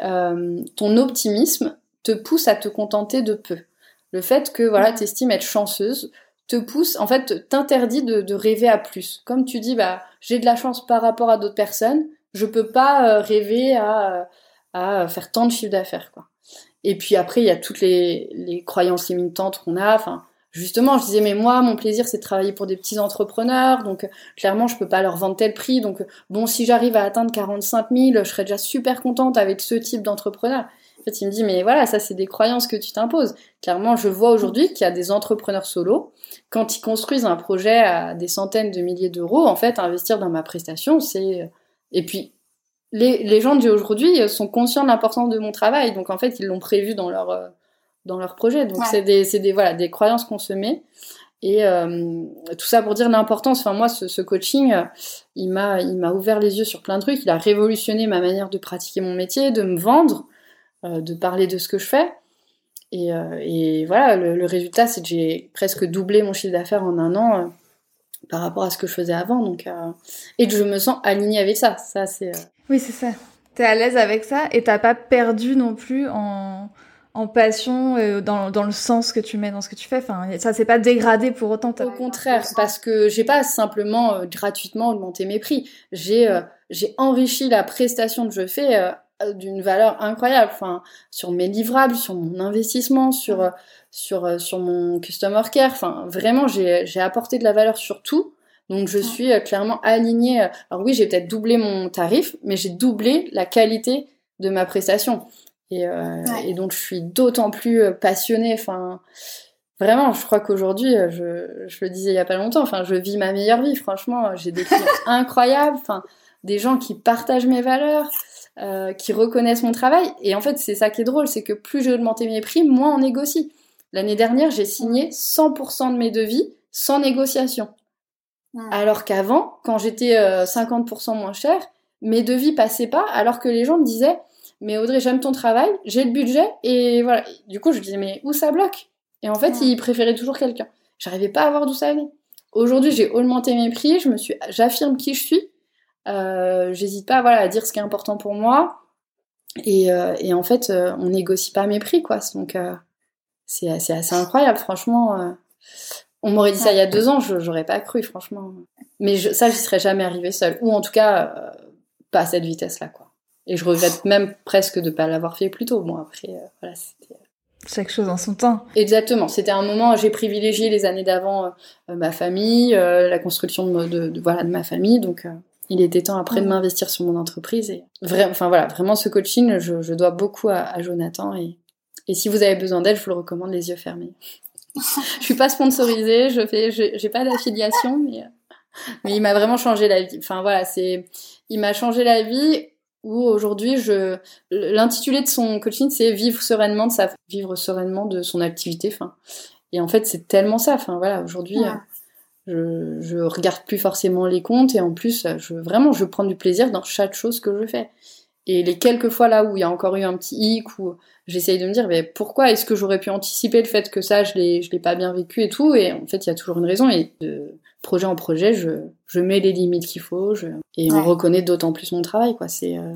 ton optimisme te pousse à te contenter de peu. Le fait que, voilà, t'estimes être chanceuse, te pousse, en fait, t'interdit de, rêver à plus. Comme tu dis, bah, j'ai de la chance par rapport à d'autres personnes, je peux pas rêver à, faire tant de chiffre d'affaires. Et puis après, il y a toutes les, croyances limitantes qu'on a. justement, je disais, mais moi, mon plaisir, c'est de travailler pour des petits entrepreneurs, donc clairement, je peux pas leur vendre tel prix. Donc, bon, si j'arrive à atteindre 45 000, je serais déjà super contente avec ce type d'entrepreneur. En fait, il me dit, mais voilà, ça, c'est des croyances que tu t'imposes. Clairement, je vois aujourd'hui qu'il y a des entrepreneurs solos quand ils construisent un projet à des centaines de milliers d'euros, en fait, investir dans ma prestation, c'est... Et puis, les, les gens d'aujourd'hui sont conscients de l'importance de mon travail, donc en fait, ils l'ont prévu dans leur, euh, dans leur projet. Donc, c'est des, des, voilà, des croyances qu'on se met. Et euh, tout ça pour dire l'importance. Enfin, moi, ce, ce coaching, il m'a, il m'a ouvert les yeux sur plein de trucs. Il a révolutionné ma manière de pratiquer mon métier, de me vendre, euh, de parler de ce que je fais. Et, euh, et voilà, le, le résultat, c'est que j'ai presque doublé mon chiffre d'affaires en un an euh, par rapport à ce que je faisais avant. Donc, euh, et que je me sens alignée avec ça. Ça, c'est. Oui, c'est ça. T'es à l'aise avec ça et t'as pas perdu non plus en, en passion, euh, dans, dans le sens que tu mets dans ce que tu fais. Enfin, ça s'est pas dégradé pour autant. Au contraire, parce que j'ai pas simplement euh, gratuitement augmenté mes prix. J'ai euh, j'ai enrichi la prestation que je fais d'une valeur incroyable. Enfin, sur mes livrables, sur mon investissement, sur sur sur mon customer care. Enfin, vraiment, j'ai j'ai apporté de la valeur sur tout. Donc je suis clairement alignée. Alors oui, j'ai peut-être doublé mon tarif, mais j'ai doublé la qualité de ma prestation. Et, euh, et donc je suis d'autant plus passionnée. Enfin, vraiment, je crois qu'aujourd'hui, je, je le disais il y a pas longtemps. Enfin, je vis ma meilleure vie. Franchement, j'ai des clients incroyables. Enfin, des gens qui partagent mes valeurs. Euh, qui reconnaissent mon travail. Et en fait, c'est ça qui est drôle, c'est que plus j'ai augmenté mes prix, moins on négocie. L'année dernière, j'ai signé 100% de mes devis sans négociation. Alors qu'avant, quand j'étais 50% euh, moins cher, mes devis passaient pas, alors que les gens me disaient mais Audrey, j'aime ton travail, j'ai le budget, et voilà. Du coup, je disais, mais où ça bloque? Et en fait, il préférait toujours quelqu'un. J'arrivais pas à voir d'où ça venait. Aujourd'hui, j'ai augmenté mes prix, je me suis, j'affirme qui je suis. Euh, J'hésite pas, voilà, à dire ce qui est important pour moi. Et, euh, et en fait, euh, on négocie pas mes prix, quoi. Donc, c'est assez, assez incroyable, franchement. On m'aurait dit ça il y a deux ans, j'aurais pas cru, franchement. Mais je, ça, j'y serais jamais arrivée seule. Ou en tout cas, pas à cette vitesse-là, quoi. Et je regrette même presque de ne pas l'avoir fait plus tôt. Bon, après, euh, voilà, c'était... Euh, Chaque chose en son temps. Exactement. C'était un moment, j'ai privilégié les années d'avant euh, ma famille, la construction de, de, voilà, de ma famille. Donc, il était temps après de m'investir sur mon entreprise. Et enfin voilà, vraiment ce coaching, je, je dois beaucoup à, à, Jonathan. Et, et si vous avez besoin d'aide, je vous le recommande les yeux fermés. je suis pas sponsorisée, je fais, j'ai pas d'affiliation, mais, mais il m'a vraiment changé la vie. Enfin voilà, c'est, il m'a changé la vie où aujourd'hui je l'intitulé de son coaching c'est vivre sereinement de sa vivre sereinement de son activité enfin et en fait c'est tellement ça enfin voilà aujourd'hui je, je regarde plus forcément les comptes et en plus, je, vraiment, je prends du plaisir dans chaque chose que je fais. Et les quelques fois là où il y a encore eu un petit hic, où j'essaye de me dire, mais pourquoi est-ce que j'aurais pu anticiper le fait que ça, je l'ai, je l'ai pas bien vécu et tout, et en fait, il y a toujours une raison, et de projet en projet, je, je mets les limites qu'il faut, je, et on reconnaît d'autant plus mon travail, quoi. C'est, euh,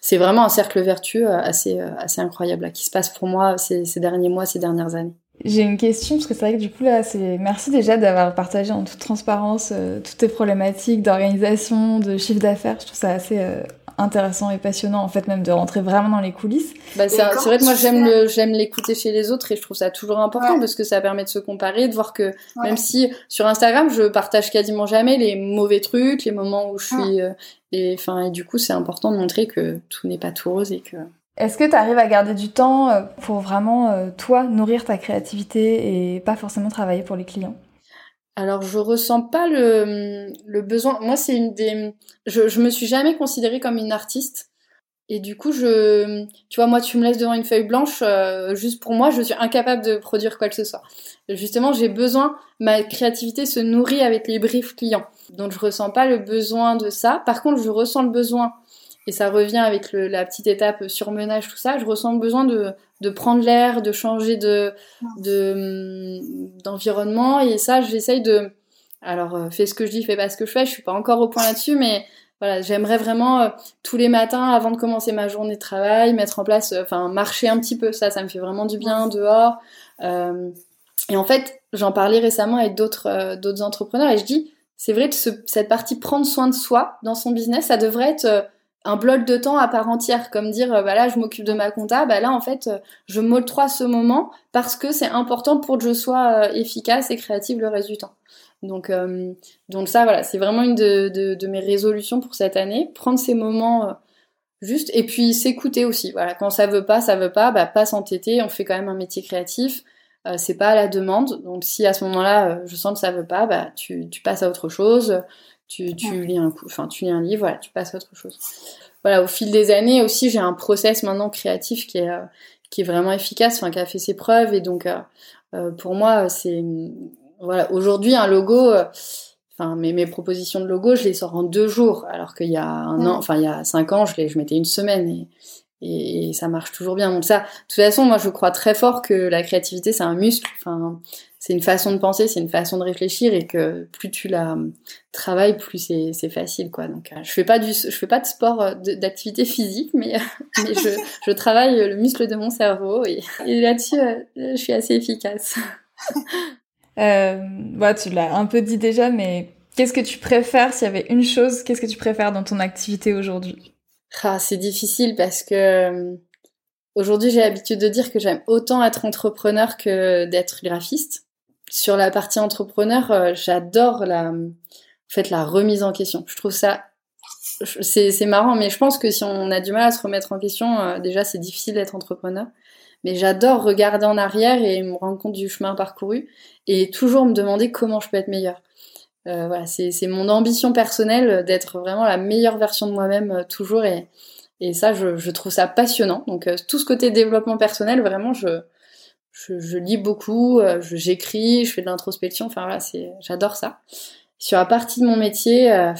c'est vraiment un cercle vertueux assez, assez incroyable, là, qui se passe pour moi ces, ces derniers mois, ces dernières années. J'ai une question parce que c'est vrai que du coup là, c'est merci déjà d'avoir partagé en toute transparence euh, toutes tes problématiques d'organisation, de chiffre d'affaires. Je trouve ça assez euh, intéressant et passionnant en fait même de rentrer vraiment dans les coulisses. Bah, c'est vrai que moi j'aime le, j'aime l'écouter chez les autres et je trouve ça toujours important parce que ça permet de se comparer, de voir que même si sur Instagram je partage quasiment jamais les mauvais trucs, les moments où je suis euh, et enfin et du coup c'est important de montrer que tout n'est pas tout rose et que est-ce que tu arrives à garder du temps euh, pour vraiment, euh, toi, nourrir ta créativité et pas forcément travailler pour les clients? Alors je ressens pas le, le besoin. Moi c'est une des. Je, me suis jamais considérée comme une artiste. Et du coup, je, tu vois, moi, tu me laisses devant une feuille blanche, euh, juste pour moi, je suis incapable de produire quoi que ce soit. Justement, j'ai besoin, ma créativité se nourrit avec les briefs clients. Donc, je ressens pas le besoin de ça. Par contre, je ressens le besoin et ça revient avec le, la petite étape surmenage, tout ça. Je ressens besoin de, de prendre l'air, de changer de, de d'environnement. Et ça, j'essaye de. Alors, euh, fais ce que je dis, fais pas ce que je fais. Je suis pas encore au point là-dessus, mais voilà, j'aimerais vraiment euh, tous les matins, avant de commencer ma journée de travail, mettre en place, euh, enfin, marcher un petit peu. Ça, ça me fait vraiment du bien dehors. et en fait, j'en parlais récemment avec d'autres d'autres entrepreneurs et je dis, c'est vrai que ce, cette partie prendre soin de soi dans son business, ça devrait être un bloc de temps à part entière, comme dire euh, bah là je m'occupe de ma compta, bah là en fait euh, je m'octroie ce moment parce que c'est important pour que je sois euh, efficace et créative le reste du temps. Donc donc ça voilà, c'est vraiment une de, mes résolutions pour cette année, prendre ces moments juste et puis s'écouter aussi. Voilà, quand ça veut pas, ça veut pas, bah pas s'entêter, on fait quand même un métier créatif. c'est pas à la demande, donc si à ce moment-là je sens que ça veut pas, bah tu passes à autre chose tu, tu lis un coup, enfin tu lis un livre, voilà, tu passes à autre chose. Voilà, au fil des années aussi, j'ai un process maintenant créatif qui est euh, qui est vraiment efficace, enfin qui a fait ses preuves et donc euh, euh pour moi c'est voilà aujourd'hui un logo. Enfin, mes, mes propositions de logo, je les sors en deux jours, alors qu'il y a un an, enfin il y a cinq ans, je les, je mettais une semaine et, et, ça marche toujours bien. Donc ça, de toute façon, moi je crois très fort que la créativité c'est un muscle. Enfin, c'est une façon de penser, c'est une façon de réfléchir et que plus tu la travailles, plus c'est facile quoi. Donc euh, je fais pas du je fais pas de sport euh, d'activité physique, mais, mais je, travaille le muscle de mon cerveau et, là-dessus euh, je suis assez efficace. euh, tu l'as un peu dit déjà, mais qu'est-ce que tu préfères s'il y avait une chose Qu'est-ce que tu préfères dans ton activité aujourd'hui? Ah, C'est difficile parce que Aujourd'hui, j'ai l'habitude de dire que j'aime autant être entrepreneur que d'être graphiste sur la partie entrepreneur, euh, j'adore la, la remise en question. Je trouve ça, c'est marrant, mais je pense que si on a du mal à se remettre en question, euh, déjà c'est difficile d'être entrepreneur. Mais j'adore regarder en arrière et me rendre compte du chemin parcouru et toujours me demander comment je peux être meilleure. Euh, voilà, c'est mon ambition personnelle d'être vraiment la meilleure version de moi-même toujours et, et ça, je, je, trouve ça passionnant. Donc tout ce côté développement personnel, vraiment, je, je, je lis beaucoup, euh, j'écris, je fais de l'introspection, enfin voilà, j'adore ça. Sur la partie de mon métier, euh,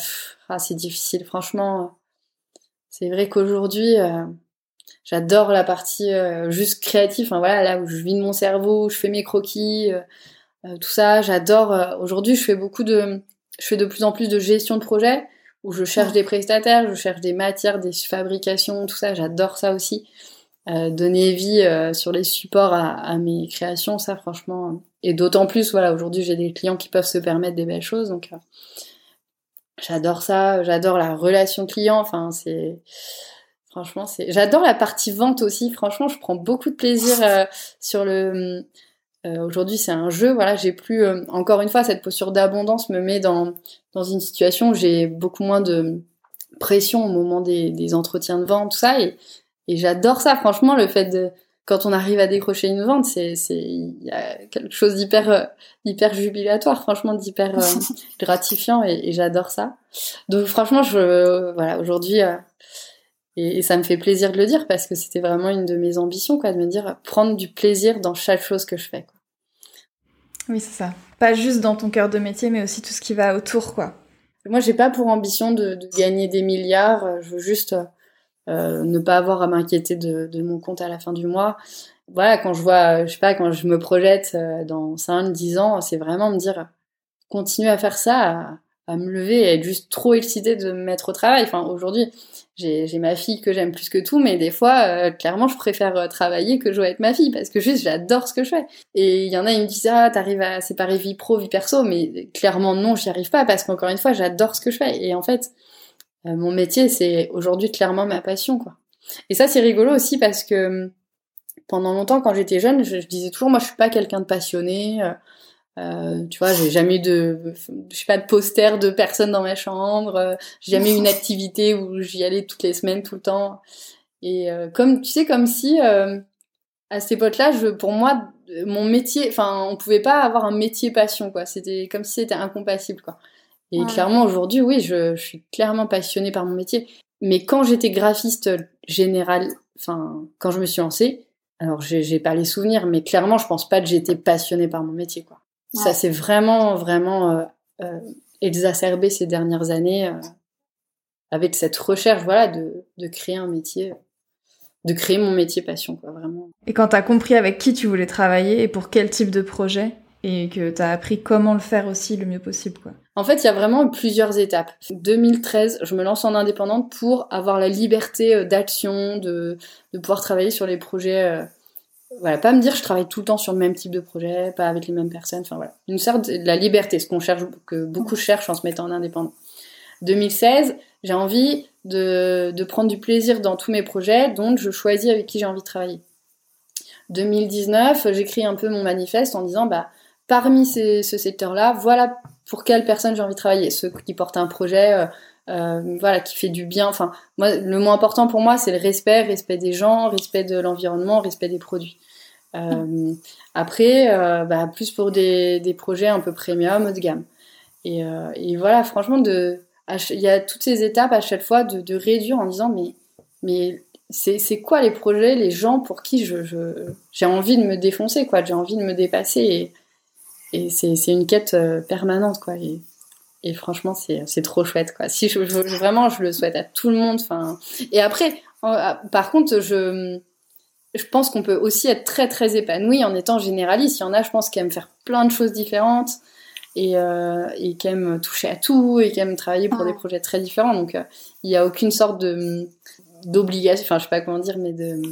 ah, c'est difficile, franchement. C'est vrai qu'aujourd'hui, euh, j'adore la partie juste créative, enfin voilà, là où je vide mon cerveau, je fais mes croquis, tout ça, j'adore. Aujourd'hui, je fais beaucoup de, je fais de plus en plus de gestion de projet, où je cherche des prestataires, je cherche des matières, des fabrications, tout ça, j'adore ça aussi. Euh, donner vie euh, sur les supports à, à, mes créations, ça franchement. Et d'autant plus, voilà, aujourd'hui j'ai des clients qui peuvent se permettre des belles choses, donc euh, j'adore ça, j'adore la relation client. Enfin, c'est franchement, c'est. J'adore la partie vente aussi. Franchement, je prends beaucoup de plaisir sur le. Aujourd'hui, c'est un jeu. Voilà, j'ai plus encore une fois cette posture d'abondance me met dans dans une situation où j'ai beaucoup moins de pression au moment des, des entretiens de vente, tout ça, et et j'adore ça, franchement, le fait de quand on arrive à décrocher une vente, c'est c'est il y a quelque chose d'hyper euh, hyper jubilatoire, franchement, d'hyper euh, gratifiant et, j'adore ça. Donc franchement, je voilà aujourd'hui et, ça me fait plaisir de le dire parce que c'était vraiment une de mes ambitions, quoi, de me dire prendre du plaisir dans chaque chose que je fais. Quoi. Oui, c'est ça. Pas juste dans ton cœur de métier, mais aussi tout ce qui va autour, quoi. Moi, j'ai pas pour ambition de, de, gagner des milliards. Je veux juste euh, ne pas avoir à m'inquiéter de, de, mon compte à la fin du mois. Voilà, quand je vois, je sais pas, quand je me projette euh, dans 5, 10 ans, c'est vraiment me dire, continuer à faire ça, à, à me lever et être juste trop excitée de me mettre au travail. Enfin, aujourd'hui, j'ai ma fille que j'aime plus que tout, mais des fois, euh, clairement, je préfère euh, travailler que jouer avec ma fille parce que juste, j'adore ce que je fais. Et il y en a, ils me disent, ah, t'arrives à séparer vie pro, vie perso, mais clairement, non, j'y arrive pas parce qu'encore une fois, j'adore ce que je fais. Et en fait, euh, mon métier, c'est aujourd'hui clairement ma passion, quoi. Et ça, c'est rigolo aussi parce que hum, pendant longtemps, quand j'étais jeune, je, disais toujours, moi, je suis pas quelqu'un de passionné. Euh, tu vois, j'ai jamais eu de, je sais pas, de poster de personnes dans ma chambre. Euh, j'ai jamais eu une activité où j'y allais toutes les semaines, tout le temps. Et euh, comme, tu sais, comme si euh, à cette époque-là, je, pour moi, mon métier, enfin, on pouvait pas avoir un métier passion, quoi. C'était comme si c'était incompatible, quoi. Et clairement, aujourd'hui, oui, je, je, suis clairement passionnée par mon métier. Mais quand j'étais graphiste général, enfin, quand je me suis lancée, alors j'ai pas les souvenirs, mais clairement, je pense pas que j'étais passionnée par mon métier, quoi. Ça s'est vraiment, vraiment euh, euh, exacerbé ces dernières années euh, avec cette recherche, voilà, de, de, créer un métier, de créer mon métier passion, quoi, vraiment. Et quand tu as compris avec qui tu voulais travailler et pour quel type de projet, et que tu as appris comment le faire aussi le mieux possible, quoi. En fait, il y a vraiment plusieurs étapes. 2013, je me lance en indépendante pour avoir la liberté d'action, de, de pouvoir travailler sur les projets voilà, pas me dire je travaille tout le temps sur le même type de projet, pas avec les mêmes personnes, enfin voilà. Une sorte de la liberté, ce qu'on cherche, que beaucoup cherchent en se mettant en indépendant. 2016, j'ai envie de, de prendre du plaisir dans tous mes projets, donc je choisis avec qui j'ai envie de travailler. 2019, j'écris un peu mon manifeste en disant, bah, parmi ces, ce secteur-là, voilà pour quelle personne j'ai envie de travailler. Ceux qui portent un projet, euh, voilà, qui fait du bien. Enfin, moi, le moins important pour moi, c'est le respect, respect des gens, respect de l'environnement, respect des produits. Euh, après, euh, bah, plus pour des, des, projets un peu premium, haut de gamme. Et, et voilà, franchement, de, il y a toutes ces étapes à chaque fois de, de réduire en disant mais, mais c'est quoi les projets, les gens pour qui je j'ai envie de me défoncer, quoi. J'ai envie de me dépasser et, et c'est une quête permanente, quoi. Et franchement, c'est trop chouette, quoi. Si je, vraiment, je le souhaite à tout le monde. Enfin, et après, par contre, je je pense qu'on peut aussi être très très épanoui en étant généraliste. Il y en a, je pense, qui aiment faire plein de choses différentes et, euh, et qui aiment toucher à tout et qui aiment travailler pour des projets très différents. Donc, euh, il n'y a aucune sorte de d'obligation, enfin, je sais pas comment dire, mais de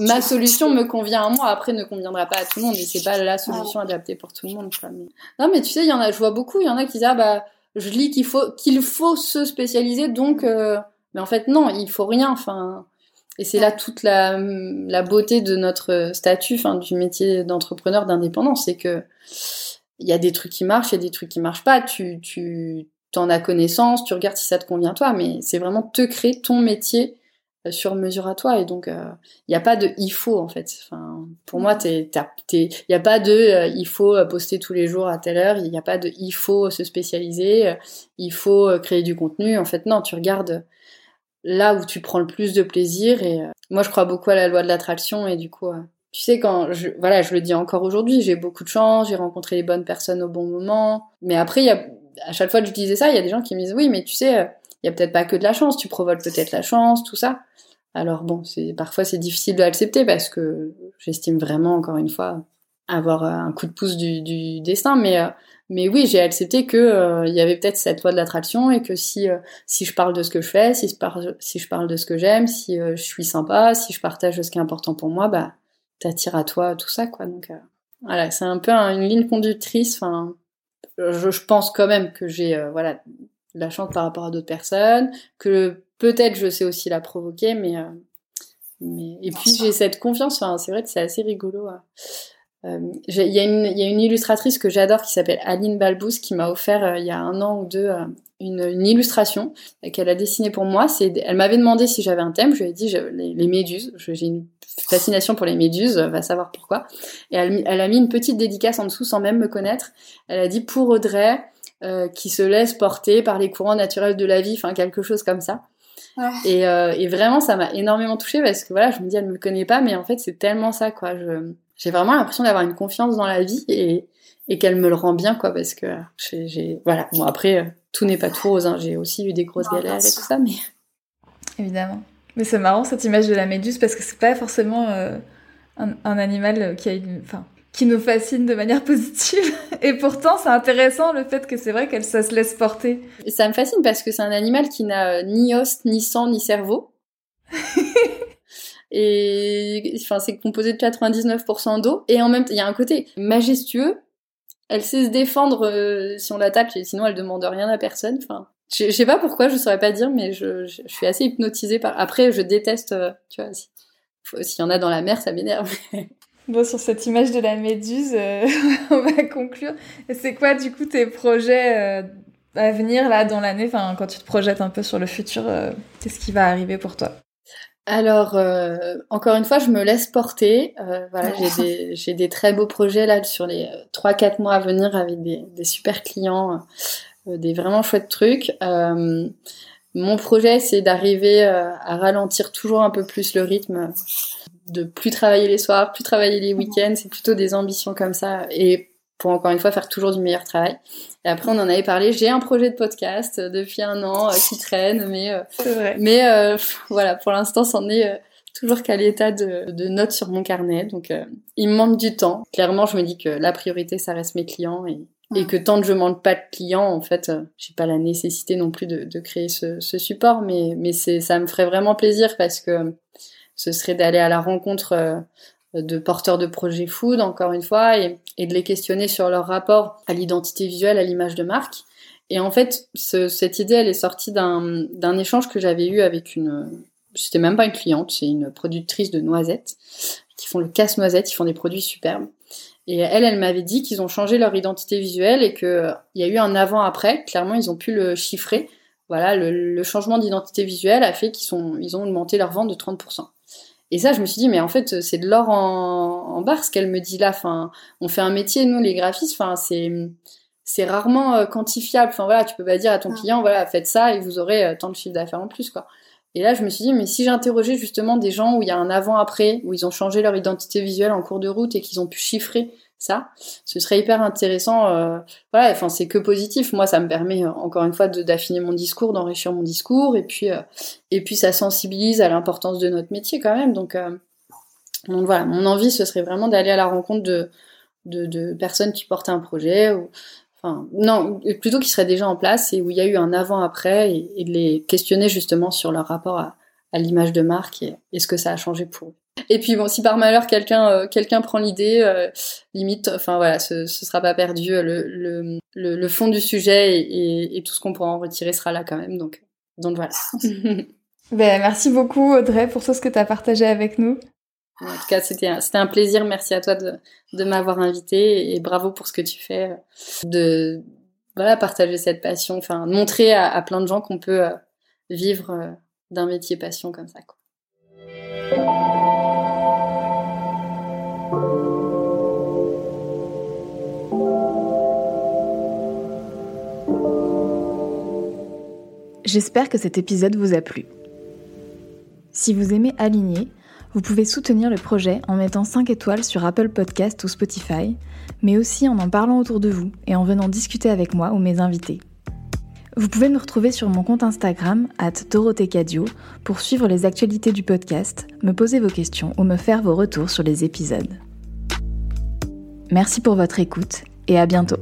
ma solution me convient à moi, après ne conviendra pas à tout le monde et c'est pas la solution adaptée pour tout le monde. Quoi. Non, mais tu sais, il y en a, je vois beaucoup, il y en a qui disent ah bah je lis qu'il faut qu'il faut se spécialiser, donc euh... mais en fait non, il faut rien. Enfin, et c'est là toute la, la, beauté de notre statut, enfin du métier d'entrepreneur d'indépendant, c'est que il y a des trucs qui marchent, il y a des trucs qui marchent pas. Tu, tu en as connaissance, tu regardes si ça te convient toi, mais c'est vraiment te créer ton métier sur mesure à toi. Et donc il euh, n'y a pas de il faut en fait. Enfin pour moi t'es il y a pas de euh, il faut poster tous les jours à telle heure il n'y a pas de il faut se spécialiser il faut créer du contenu en fait non tu regardes là où tu prends le plus de plaisir. Et euh, moi, je crois beaucoup à la loi de l'attraction. Et du coup, euh, tu sais, quand je, voilà, je le dis encore aujourd'hui, j'ai beaucoup de chance, j'ai rencontré les bonnes personnes au bon moment. Mais après, il y a, à chaque fois que je disais ça, il y a des gens qui me disent oui, mais tu sais, euh, il y a peut-être pas que de la chance, tu provoques peut-être la chance, tout ça. Alors bon, parfois c'est difficile de l'accepter parce que j'estime vraiment encore une fois avoir un coup de pouce du, destin, mais mais oui, j'ai accepté que euh, il y avait peut-être cette loi de l'attraction et que si euh, si je parle de ce que je fais, si je parle si je parle de ce que j'aime, si euh, je suis sympa, si je partage ce qui est important pour moi, bah t'attires à toi tout ça quoi. Donc voilà, c'est un peu une ligne conductrice. Enfin, je, je, pense quand même que j'ai voilà la chance par rapport à d'autres personnes, que peut-être je sais aussi la provoquer, mais mais et puis j'ai cette confiance. Enfin, c'est vrai que c'est assez rigolo. Euh, il y, a une illustratrice que j'adore qui s'appelle Aline Balbous qui m'a offert euh, il y a un an ou deux euh, une, une, illustration qu'elle a dessinée pour moi. Elle m'avait demandé si j'avais un thème. Je lui ai dit les, les, méduses. J'ai une fascination pour les méduses, va savoir pourquoi. Et elle, elle, a mis une petite dédicace en dessous sans même me connaître. Elle a dit pour Audrey qui se laisse porter par les courants naturels de la vie, enfin quelque chose comme ça. Ouais. Et, et, vraiment, ça m'a énormément touchée parce que voilà, je me dis, elle me connaît pas, mais en fait, c'est tellement ça, quoi. Je, j'ai vraiment l'impression d'avoir une confiance dans la vie et, et qu'elle me le rend bien, quoi, parce que j'ai, voilà. Bon, après, euh, tout n'est pas tout rose, hein. j'ai aussi eu des grosses galères et tout ça, mais. Évidemment. Mais c'est marrant cette image de la méduse parce que c'est pas forcément euh, un, un, animal qui a une, enfin, qui nous fascine de manière positive. Et pourtant, c'est intéressant le fait que c'est vrai qu'elle ça se laisse porter. Ça me fascine parce que c'est un animal qui n'a ni os, ni sang, ni cerveau. et enfin, c'est composé de 99% d'eau. Et en même temps, il y a un côté majestueux. Elle sait se défendre euh, si on l'attaque, sinon elle demande rien à personne. Enfin, je, sais pas pourquoi, je saurais pas dire, mais je, je, suis assez hypnotisée par. Après, je déteste, euh, tu vois, s'il y en a dans la mer, ça m'énerve. Bon, sur cette image de la méduse, euh, on va conclure. C'est quoi, du coup, tes projets à venir, là, dans l'année? Enfin, quand tu te projettes un peu sur le futur, qu'est-ce qui va arriver pour toi? Alors, euh, encore une fois, je me laisse porter. Euh, voilà, j'ai des, j'ai des très beaux projets là sur les 3-4 mois à venir avec des, des super clients, euh, des vraiment chouettes trucs. mon projet, c'est d'arriver à ralentir toujours un peu plus le rythme, de plus travailler les soirs, plus travailler les week-ends. C'est plutôt des ambitions comme ça. Et pour encore une fois faire toujours du meilleur travail. Et après, on en avait parlé. J'ai un projet de podcast euh, depuis un an euh, qui traîne, mais euh, mais voilà, pour l'instant, c'en est toujours qu'à l'état de, de, notes sur mon carnet. Donc, il me manque du temps. Clairement, je me dis que la priorité, ça reste mes clients et, et que tant que je manque pas de clients, en fait, j'ai pas la nécessité non plus de, de créer ce, ce, support, mais mais c'est ça me ferait vraiment plaisir parce que ce serait d'aller à la rencontre de porteurs de projets food, encore une fois, et, de les questionner sur leur rapport à l'identité visuelle, à l'image de marque. Et en fait, ce, cette idée, elle est sortie d'un échange que j'avais eu avec une... C'était même pas une cliente, c'est une productrice de noisettes, qui font le casse-noisette, ils font des produits superbes. Et elle, elle m'avait dit qu'ils ont changé leur identité visuelle et qu'il y a eu un avant-après. Clairement, ils ont pu le chiffrer. Voilà, le, changement d'identité visuelle a fait qu'ils ils ont augmenté leur vente de 30%. Et ça, je me suis dit, mais en fait, c'est de l'or en, en barre ce qu'elle me dit là. Enfin, on fait un métier, nous, les graphistes, enfin, c'est c'est rarement euh, quantifiable. Enfin voilà, tu peux pas dire à ton client, voilà, faites ça et vous aurez euh, tant de chiffre d'affaires en plus, quoi. Et là, je me suis dit, mais si j'interrogeais justement des gens où il y a un avant-après, où ils ont changé leur identité visuelle en cours de route et qu'ils ont pu chiffrer ça, ce serait hyper intéressant. Euh, voilà, enfin c'est que positif. Moi, ça me permet euh, encore une fois d'affiner mon discours, d'enrichir mon discours, et puis euh, et puis ça sensibilise à l'importance de notre métier quand même. Donc donc voilà, mon envie ce serait vraiment d'aller à la rencontre de, de, personnes qui portent un projet ou enfin non plutôt qui seraient déjà en place et où il y a eu un avant après et, de les questionner justement sur leur rapport à, à l'image de marque et, et ce que ça a changé pour eux. Et puis bon, si par malheur quelqu'un euh, quelqu'un prend l'idée, euh, limite, enfin voilà, ce, ce sera pas perdu. Le, le, le, fond du sujet et, et, tout ce qu'on pourra en retirer sera là quand même. Donc donc voilà. ben, merci beaucoup Audrey pour tout ce que tu as partagé avec nous. En tout cas, c'était un, c'était un plaisir. Merci à toi de, de m'avoir invité et bravo pour ce que tu fais, de voilà partager cette passion, enfin montrer à, à, plein de gens qu'on peut euh, vivre d'un métier passion comme ça. Quoi. J'espère que cet épisode vous a plu. Si vous aimez Aligner, vous pouvez soutenir le projet en mettant 5 étoiles sur Apple Podcast ou Spotify, mais aussi en en parlant autour de vous et en venant discuter avec moi ou mes invités. Vous pouvez me retrouver sur mon compte Instagram, at pour suivre les actualités du podcast, me poser vos questions ou me faire vos retours sur les épisodes. Merci pour votre écoute et à bientôt.